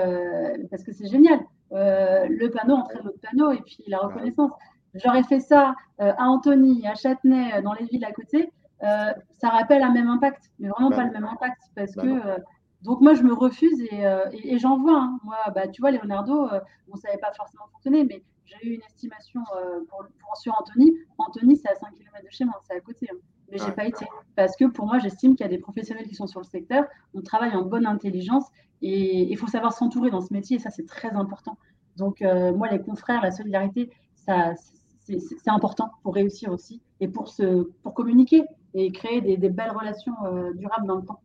parce que c'est génial. le panneau entraîne l'autre panneau et puis la reconnaissance. J'aurais fait ça à Antony, à Châtenay, dans les villes à côté. ça rappelle un même impact, mais vraiment pas le même impact parce que donc moi, je me refuse et, j'en vois. Hein. Moi, bah, tu vois, Leonardo, on ne savait pas forcément fonctionner, mais j'ai eu une estimation pour, pour, sur Anthony. Anthony, c'est à 5 km de chez moi, c'est à côté. Hein mais j'ai pas été. Parce que pour moi, j'estime qu'il y a des professionnels qui sont sur le secteur, on travaille en bonne intelligence et il faut savoir s'entourer dans ce métier et ça, c'est très important. Donc, euh, moi, les confrères, la solidarité, ça, c'est important pour réussir aussi et pour, se, pour communiquer et créer des, belles relations euh, durables dans le temps.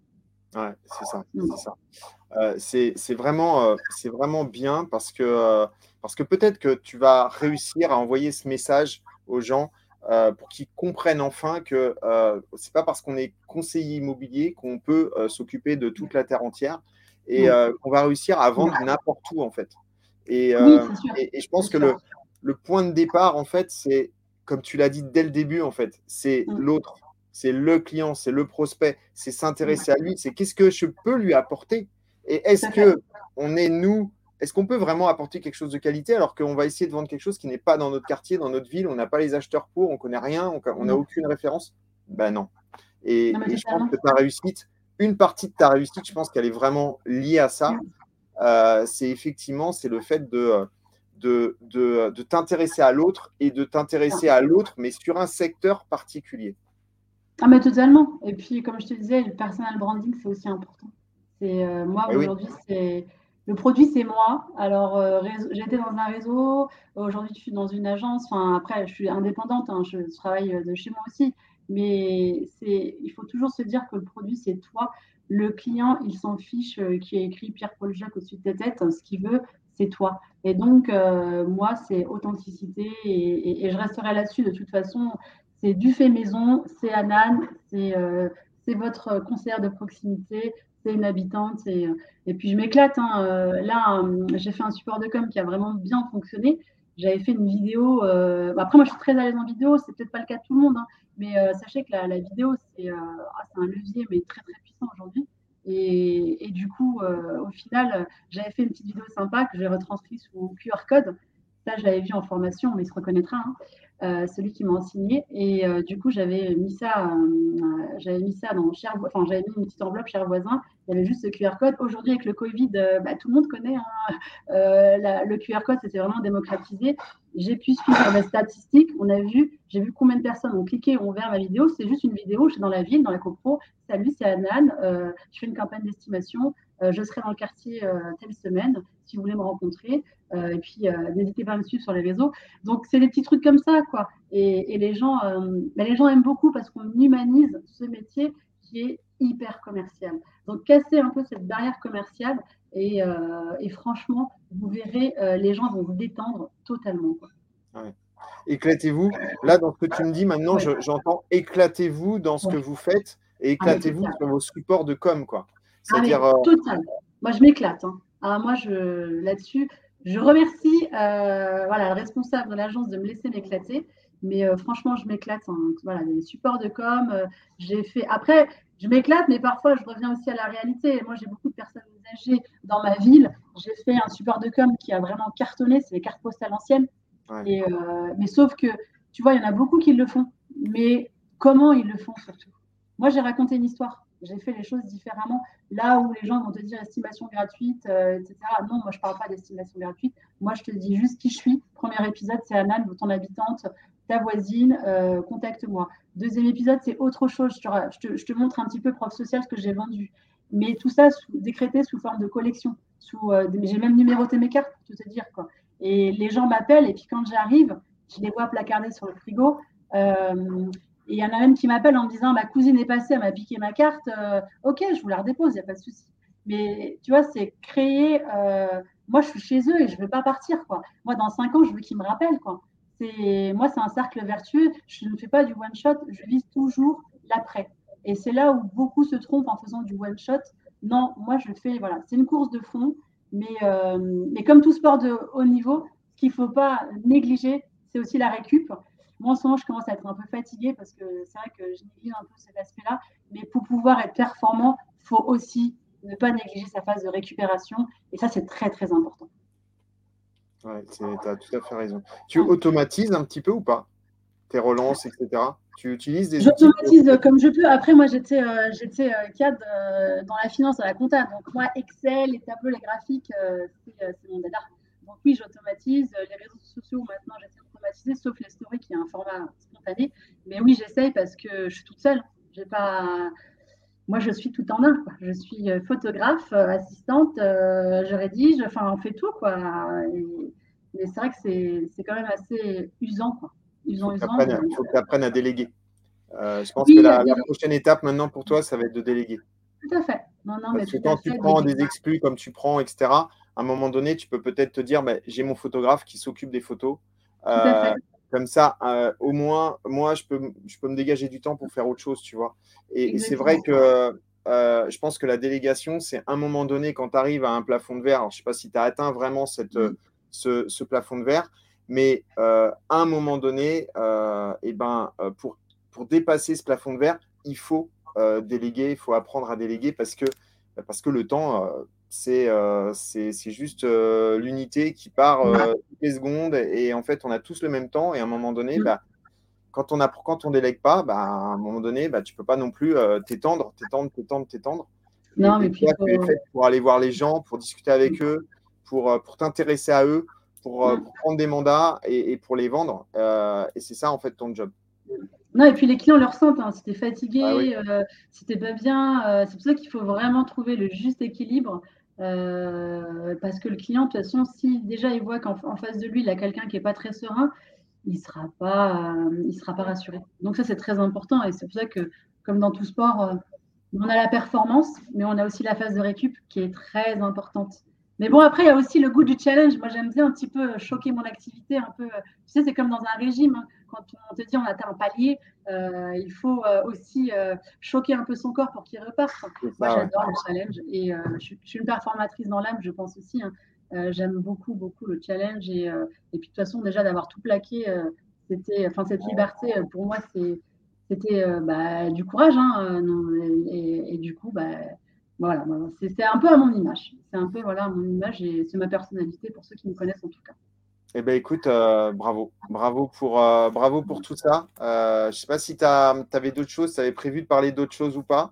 Ouais, c'est ça. C'est euh, vraiment, c'est vraiment bien parce que, parce que peut-être que tu vas réussir à envoyer ce message aux gens euh, pour qu'ils comprennent enfin que euh, ce n'est pas parce qu'on est conseiller immobilier qu'on peut euh, s'occuper de toute la terre entière et qu'on va réussir à vendre n'importe où en fait. Et, et, je pense que le, le, point de départ en fait, c'est comme tu l'as dit dès le début en fait, c'est mm. l'autre, c'est le client, c'est le prospect, c'est s'intéresser à lui, c'est qu'est-ce que je peux lui apporter et est-ce que on est nous est-ce qu'on peut vraiment apporter quelque chose de qualité alors qu'on va essayer de vendre quelque chose qui n'est pas dans notre quartier, dans notre ville, on n'a pas les acheteurs pour, on ne connaît rien, on n'a aucune référence? Ben non. Et, je pense que ta réussite, une partie de ta réussite, je pense qu'elle est vraiment liée à ça. Euh, c'est effectivement c'est le fait de, de, de, t'intéresser à l'autre et de t'intéresser à l'autre, mais sur un secteur particulier. Ah, mais totalement. Et puis, comme je te disais, le personal branding, c'est aussi important. C'est euh, moi, eh aujourd'hui, c'est le produit, c'est moi. Alors, euh, j'étais dans un réseau. Aujourd'hui, je suis dans une agence. Enfin, après, je suis indépendante. Hein, je travaille de chez moi aussi. Mais il faut toujours se dire que le produit, c'est toi. Le client, il s'en fiche euh, qui a écrit Pierre-Paul Jacques au-dessus de ta tête. Ce qu'il veut, c'est toi. Et donc, euh, moi, c'est authenticité. Et, je resterai là-dessus de toute façon. C'est du fait maison, c'est Anan, c'est votre conseillère de proximité, c'est une habitante. Et, et puis je m'éclate. Hein. Euh, là, euh, j'ai fait un support de com qui a vraiment bien fonctionné. J'avais fait une vidéo. Euh, après, moi, je suis très à l'aise en vidéo. C'est peut-être pas le cas de tout le monde, hein. mais sachez que la, vidéo, ah, c'est un levier, mais très très puissant aujourd'hui. Et, et, du coup, au final, j'avais fait une petite vidéo sympa que j'ai retranscrite sous QR code. Ça, je l'avais vu en formation, mais il se reconnaîtra. Hein. Euh, celui qui m'a enseigné. Et euh, du coup, j'avais mis ça, euh, j'avais mis ça dans cher, enfin, j'avais mis une petite enveloppe cher voisin. Il y avait juste ce QR code. Aujourd'hui, avec le Covid, bah, tout le monde connaît hein. le QR code, c'était vraiment démocratisé. J'ai pu suivre les statistiques. On a vu, j'ai vu combien de personnes ont cliqué, ont ouvert ma vidéo. C'est juste une vidéo. Je suis dans la ville, dans la copro. Salut, c'est Anan. je fais une campagne d'estimation. Je serai dans le quartier telle semaine si vous voulez me rencontrer. Euh, et puis, euh, n'hésitez pas à me suivre sur les réseaux. Donc, c'est des petits trucs comme ça, quoi. Et, les, gens, euh, bah, les gens aiment beaucoup parce qu'on humanise ce métier qui est hyper commercial. Donc, casser un peu cette barrière commerciale et, franchement, vous verrez, les gens vont vous détendre totalement. Éclatez-vous. Là, dans ce que tu me dis, maintenant, j'entends éclatez-vous dans ce que vous faites et ah, éclatez-vous sur vos supports de com, quoi. Ah, C'est-à-dire. total. Moi, je m'éclate. Hein. Alors moi, je, là-dessus, je remercie euh, voilà, le responsable de l'agence de me laisser m'éclater. Mais euh, franchement, je m'éclate. Hein. Voilà, les supports de com, euh, j'ai fait. Après, je m'éclate, mais parfois, je reviens aussi à la réalité. Moi, j'ai beaucoup de personnes âgées dans ma ville. J'ai fait un support de com qui a vraiment cartonné. C'est les cartes postales anciennes. Et, mais sauf que, tu vois, il y en a beaucoup qui le font. Mais comment ils le font surtout? Moi, j'ai raconté une histoire j'ai fait les choses différemment. Là où les gens vont te dire estimation gratuite, euh, etc. Non, moi, je ne parle pas d'estimation gratuite. Moi, je te dis juste qui je suis. Premier épisode, c'est Anne, ton habitante, ta voisine, euh, contacte-moi. Deuxième épisode, c'est autre chose. Je te, montre un petit peu prof social ce que j'ai vendu. Mais tout ça décrété sous forme de collection. Euh, j'ai même numéroté mes cartes pour te dire. Quoi. Et les gens m'appellent et puis quand j'arrive, je les vois placardés sur le frigo. Et il y en a même qui m'appelle en me disant Ma cousine est passée, elle m'a piqué ma carte. Euh, ok, je vous la redépose, il n'y a pas de souci. Mais tu vois, c'est créer. Euh, moi, je suis chez eux et je ne veux pas partir. Moi, dans cinq ans, je veux qu'ils me rappellent. Moi, c'est un cercle vertueux. Je ne fais pas du one-shot, je vise toujours l'après. Et c'est là où beaucoup se trompent en faisant du one-shot. Non, moi, je fais. Voilà, c'est une course de fond. Mais, euh, mais comme tout sport de haut niveau, ce qu'il ne faut pas négliger, c'est aussi la récup. Moi, en ce moment, je commence à être un peu fatiguée parce que c'est vrai que je néglige un peu cet aspect-là. Mais pour pouvoir être performant, il faut aussi ne pas négliger sa phase de récupération. Et ça, c'est très, très important. Ouais, tu as tout à fait raison. Tu automatises un petit peu ou pas Tes relances, etc. Tu utilises des J'automatise comme je peux. Après, moi, j'étais euh, j'étais euh, cadre euh, dans la finance, à la compta. Donc, moi, Excel, les tableaux, les graphiques, c'est mon dada. Donc, oui, j'automatise. Les réseaux sociaux, maintenant, j'essaie sauf les stories qui est un format spontané. Mais oui, j'essaye parce que je suis toute seule. J'ai pas. Moi, je suis tout en un. Je suis euh, photographe, euh, assistante, euh, je rédige, enfin, on fait tout. Quoi. mais c'est vrai que c'est quand même assez usant. Quoi. Usant, il faut que tu apprennes à déléguer. je pense que la, prochaine étape maintenant pour toi, ça va être de déléguer. Tout à fait. Non, non, Parce mais que quand tu prends des exclus comme tu prends, etc., à un moment donné, tu peux peut-être te dire bah, j'ai mon photographe qui s'occupe des photos. Euh, comme ça, euh, au moins, moi, je peux, je peux me dégager du temps pour faire autre chose, tu vois. Et, c'est vrai que euh, je pense que la délégation, c'est un moment donné, quand tu arrives à un plafond de verre, alors je ne sais pas si tu as atteint vraiment cette, mm. ce, ce, plafond de verre, mais à un moment donné, et eh ben, pour, pour dépasser ce plafond de verre, il faut déléguer, il faut apprendre à déléguer parce que, parce que le temps, c'est c'est juste euh, l'unité qui part euh, toutes les secondes et en fait on a tous le même temps et à un moment donné mmh. bah, quand on a quand on délègue pas bah, à un moment donné bah, tu peux pas non plus t'étendre t'étendre t'étendre t'étendre non mais puis pour aller voir les gens pour discuter avec mmh. eux pour pour t'intéresser à eux pour, mmh. prendre des mandats et, pour les vendre et c'est ça en fait ton job non, et puis les clients le ressentent. Hein. Si tu es fatigué, ah si tu n'es pas bien, c'est pour ça qu'il faut vraiment trouver le juste équilibre euh, parce que le client, de toute façon, si déjà il voit qu'en face de lui, il a quelqu'un qui n'est pas très serein, il ne sera, pas, il sera pas rassuré. Donc ça, c'est très important. Et c'est pour ça que, comme dans tout sport, euh, on a la performance, mais on a aussi la phase de récup qui est très importante. Mais bon, après, il y a aussi le goût du challenge. Moi, j'aime bien un petit peu choquer mon activité. Un peu, tu sais, c'est comme dans un régime. Hein quand on te dit on atteint un palier, euh, il faut euh, aussi euh, choquer un peu son corps pour qu'il reparte. Moi, j'adore le challenge et je, suis une performatrice dans l'âme, je pense aussi. Hein. J'aime beaucoup, beaucoup le challenge et, et puis de toute façon, déjà d'avoir tout plaqué, c'était, enfin, cette liberté pour moi, c'est, c'était bah, du courage. Hein, et, du coup, bah, voilà, c'est, un peu à mon image. C'est un peu voilà, à mon image et c'est ma personnalité pour ceux qui me connaissent en tout cas. Eh bien, écoute, euh, bravo. Bravo pour, euh, bravo pour tout ça. Euh, je ne sais pas si tu avais d'autres choses, tu avais prévu de parler d'autres choses ou pas.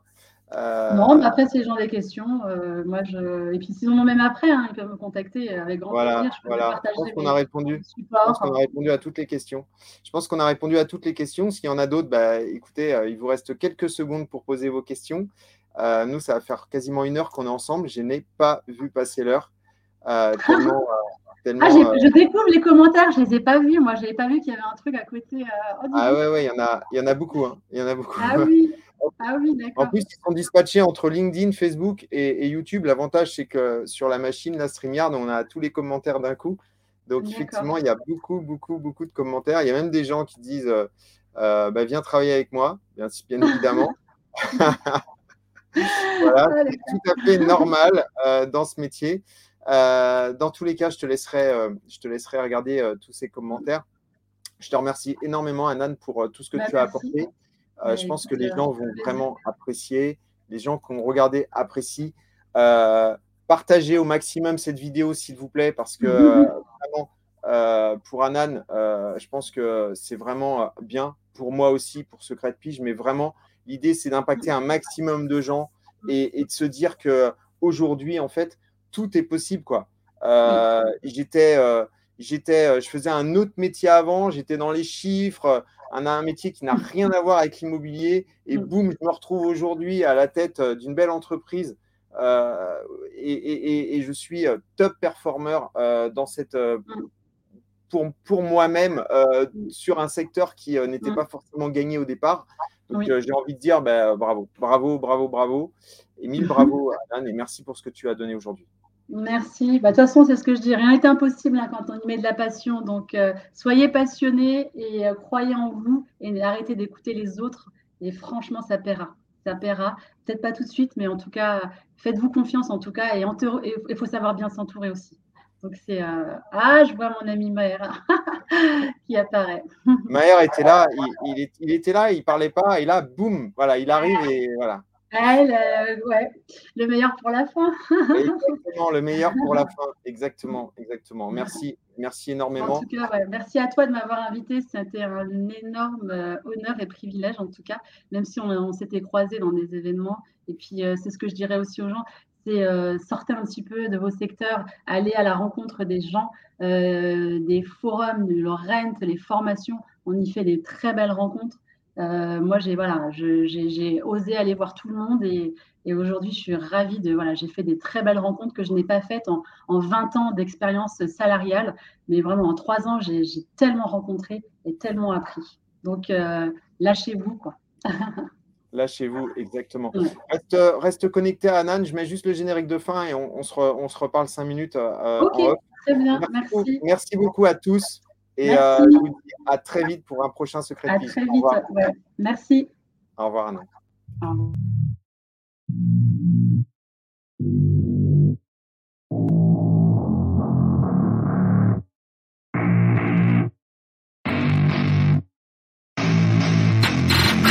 Non, mais après, si les gens ont des questions, moi, je... et puis s'ils en ont même après, hein, ils peuvent me contacter avec grand plaisir. Je, voilà. je pense qu'on a répondu. a répondu à toutes les questions. Je pense qu'on a répondu à toutes les questions. S'il y en a d'autres, bah, écoutez, il vous reste quelques secondes pour poser vos questions. Nous, ça va faire quasiment une heure qu'on est ensemble. Je n'ai pas vu passer l'heure. tellement, ah, euh, je découvre les commentaires, je ne les ai pas vus. Moi, je n'avais pas vu qu'il y avait un truc à côté. Euh, ah ouais, ouais, il y en a, il y en a beaucoup. Hein. Il y en a beaucoup. Ah oui. Ah oui, d'accord. En plus, ils sont dispatchés entre LinkedIn, Facebook et, YouTube. L'avantage, c'est que sur la machine, la StreamYard, on a tous les commentaires d'un coup. Donc, effectivement, il y a beaucoup, beaucoup, beaucoup de commentaires. Il y a même des gens qui disent euh, bah, Viens travailler avec moi, bien, bien évidemment. voilà, ah, c'est tout à fait normal dans ce métier. Euh, dans tous les cas, je te laisserai, euh, je te laisserai regarder euh, tous ces commentaires. Je te remercie énormément, Anan, pour tout ce que Bah, tu as apporté. Je pense que les euh, gens vont vraiment apprécier. Les gens qui ont regardé apprécient. Euh, partagez au maximum cette vidéo, s'il vous plaît, parce que euh, vraiment, euh, pour Anan, euh, je pense que c'est vraiment euh, bien. Pour moi aussi, pour Secret Pige, mais vraiment, l'idée, c'est d'impacter un maximum de gens et, et de se dire que aujourd'hui, en fait, tout est possible, quoi. Euh, J'étais, euh, j'étais, euh, je faisais un autre métier avant, j'étais dans les chiffres, un, un métier qui n'a rien à voir avec l'immobilier, et Mm. boum, je me retrouve aujourd'hui à la tête d'une belle entreprise. euh, et, et- et- et je suis top performer dans cette, pour, pour moi-même euh, Mm. sur un secteur qui euh, n'était Mm. pas forcément gagné au départ. Donc Oui. euh, j'ai envie de dire bah, bravo, bravo, bravo, bravo. Et mille bravo, Anne, et merci pour ce que tu as donné aujourd'hui. Merci. Bah, de toute façon, c'est ce que je dis. Rien n'est impossible hein, quand on y met de la passion. Donc, euh, soyez passionnés et euh, croyez en vous et arrêtez d'écouter les autres. Et franchement, ça paiera. Ça paiera. Peut-être pas tout de suite, mais en tout cas, faites-vous confiance en tout cas. Et il faut savoir bien s'entourer aussi. Donc, c'est. Ah, je vois mon ami Maëra qui apparaît. Maher était là, il, il est- il était là, il parlait pas, et là, boum, voilà, il arrive et voilà. Euh, ouais, le meilleur pour la fin. Exactement, le meilleur pour la fin. Exactement, exactement. Merci, merci En énormément. tout cas, ouais, merci à toi de m'avoir invité. C'était un énorme euh, honneur et privilège, en tout cas, même si on, on s'était croisés dans des événements. Et puis, euh, c'est ce que je dirais aussi aux gens euh, sortez un petit peu de vos secteurs, allez à la rencontre des gens, euh, des forums, le rent, les formations. On y fait des très belles rencontres. Euh, moi, j'ai voilà, osé aller voir tout le monde et, aujourd'hui, je suis ravie de voilà, j'ai fait des très belles rencontres que je n'ai pas faites en, en 20 ans d'expérience salariale, mais vraiment en 3 ans, j'ai tellement rencontré et tellement appris. Donc, lâchez-vous quoi. Lâchez-vous, exactement. Ouais. Reste, reste connecté à Anan, je mets juste le générique de fin et on, on se, re- on se reparle cinq minutes. euh, Ok, en off. très bien, Merci, merci. beaucoup- merci beaucoup à tous et euh, je vous dis à très vite pour un prochain secret À très vite. ouais. Merci. Au revoir, Anan. Au revoir.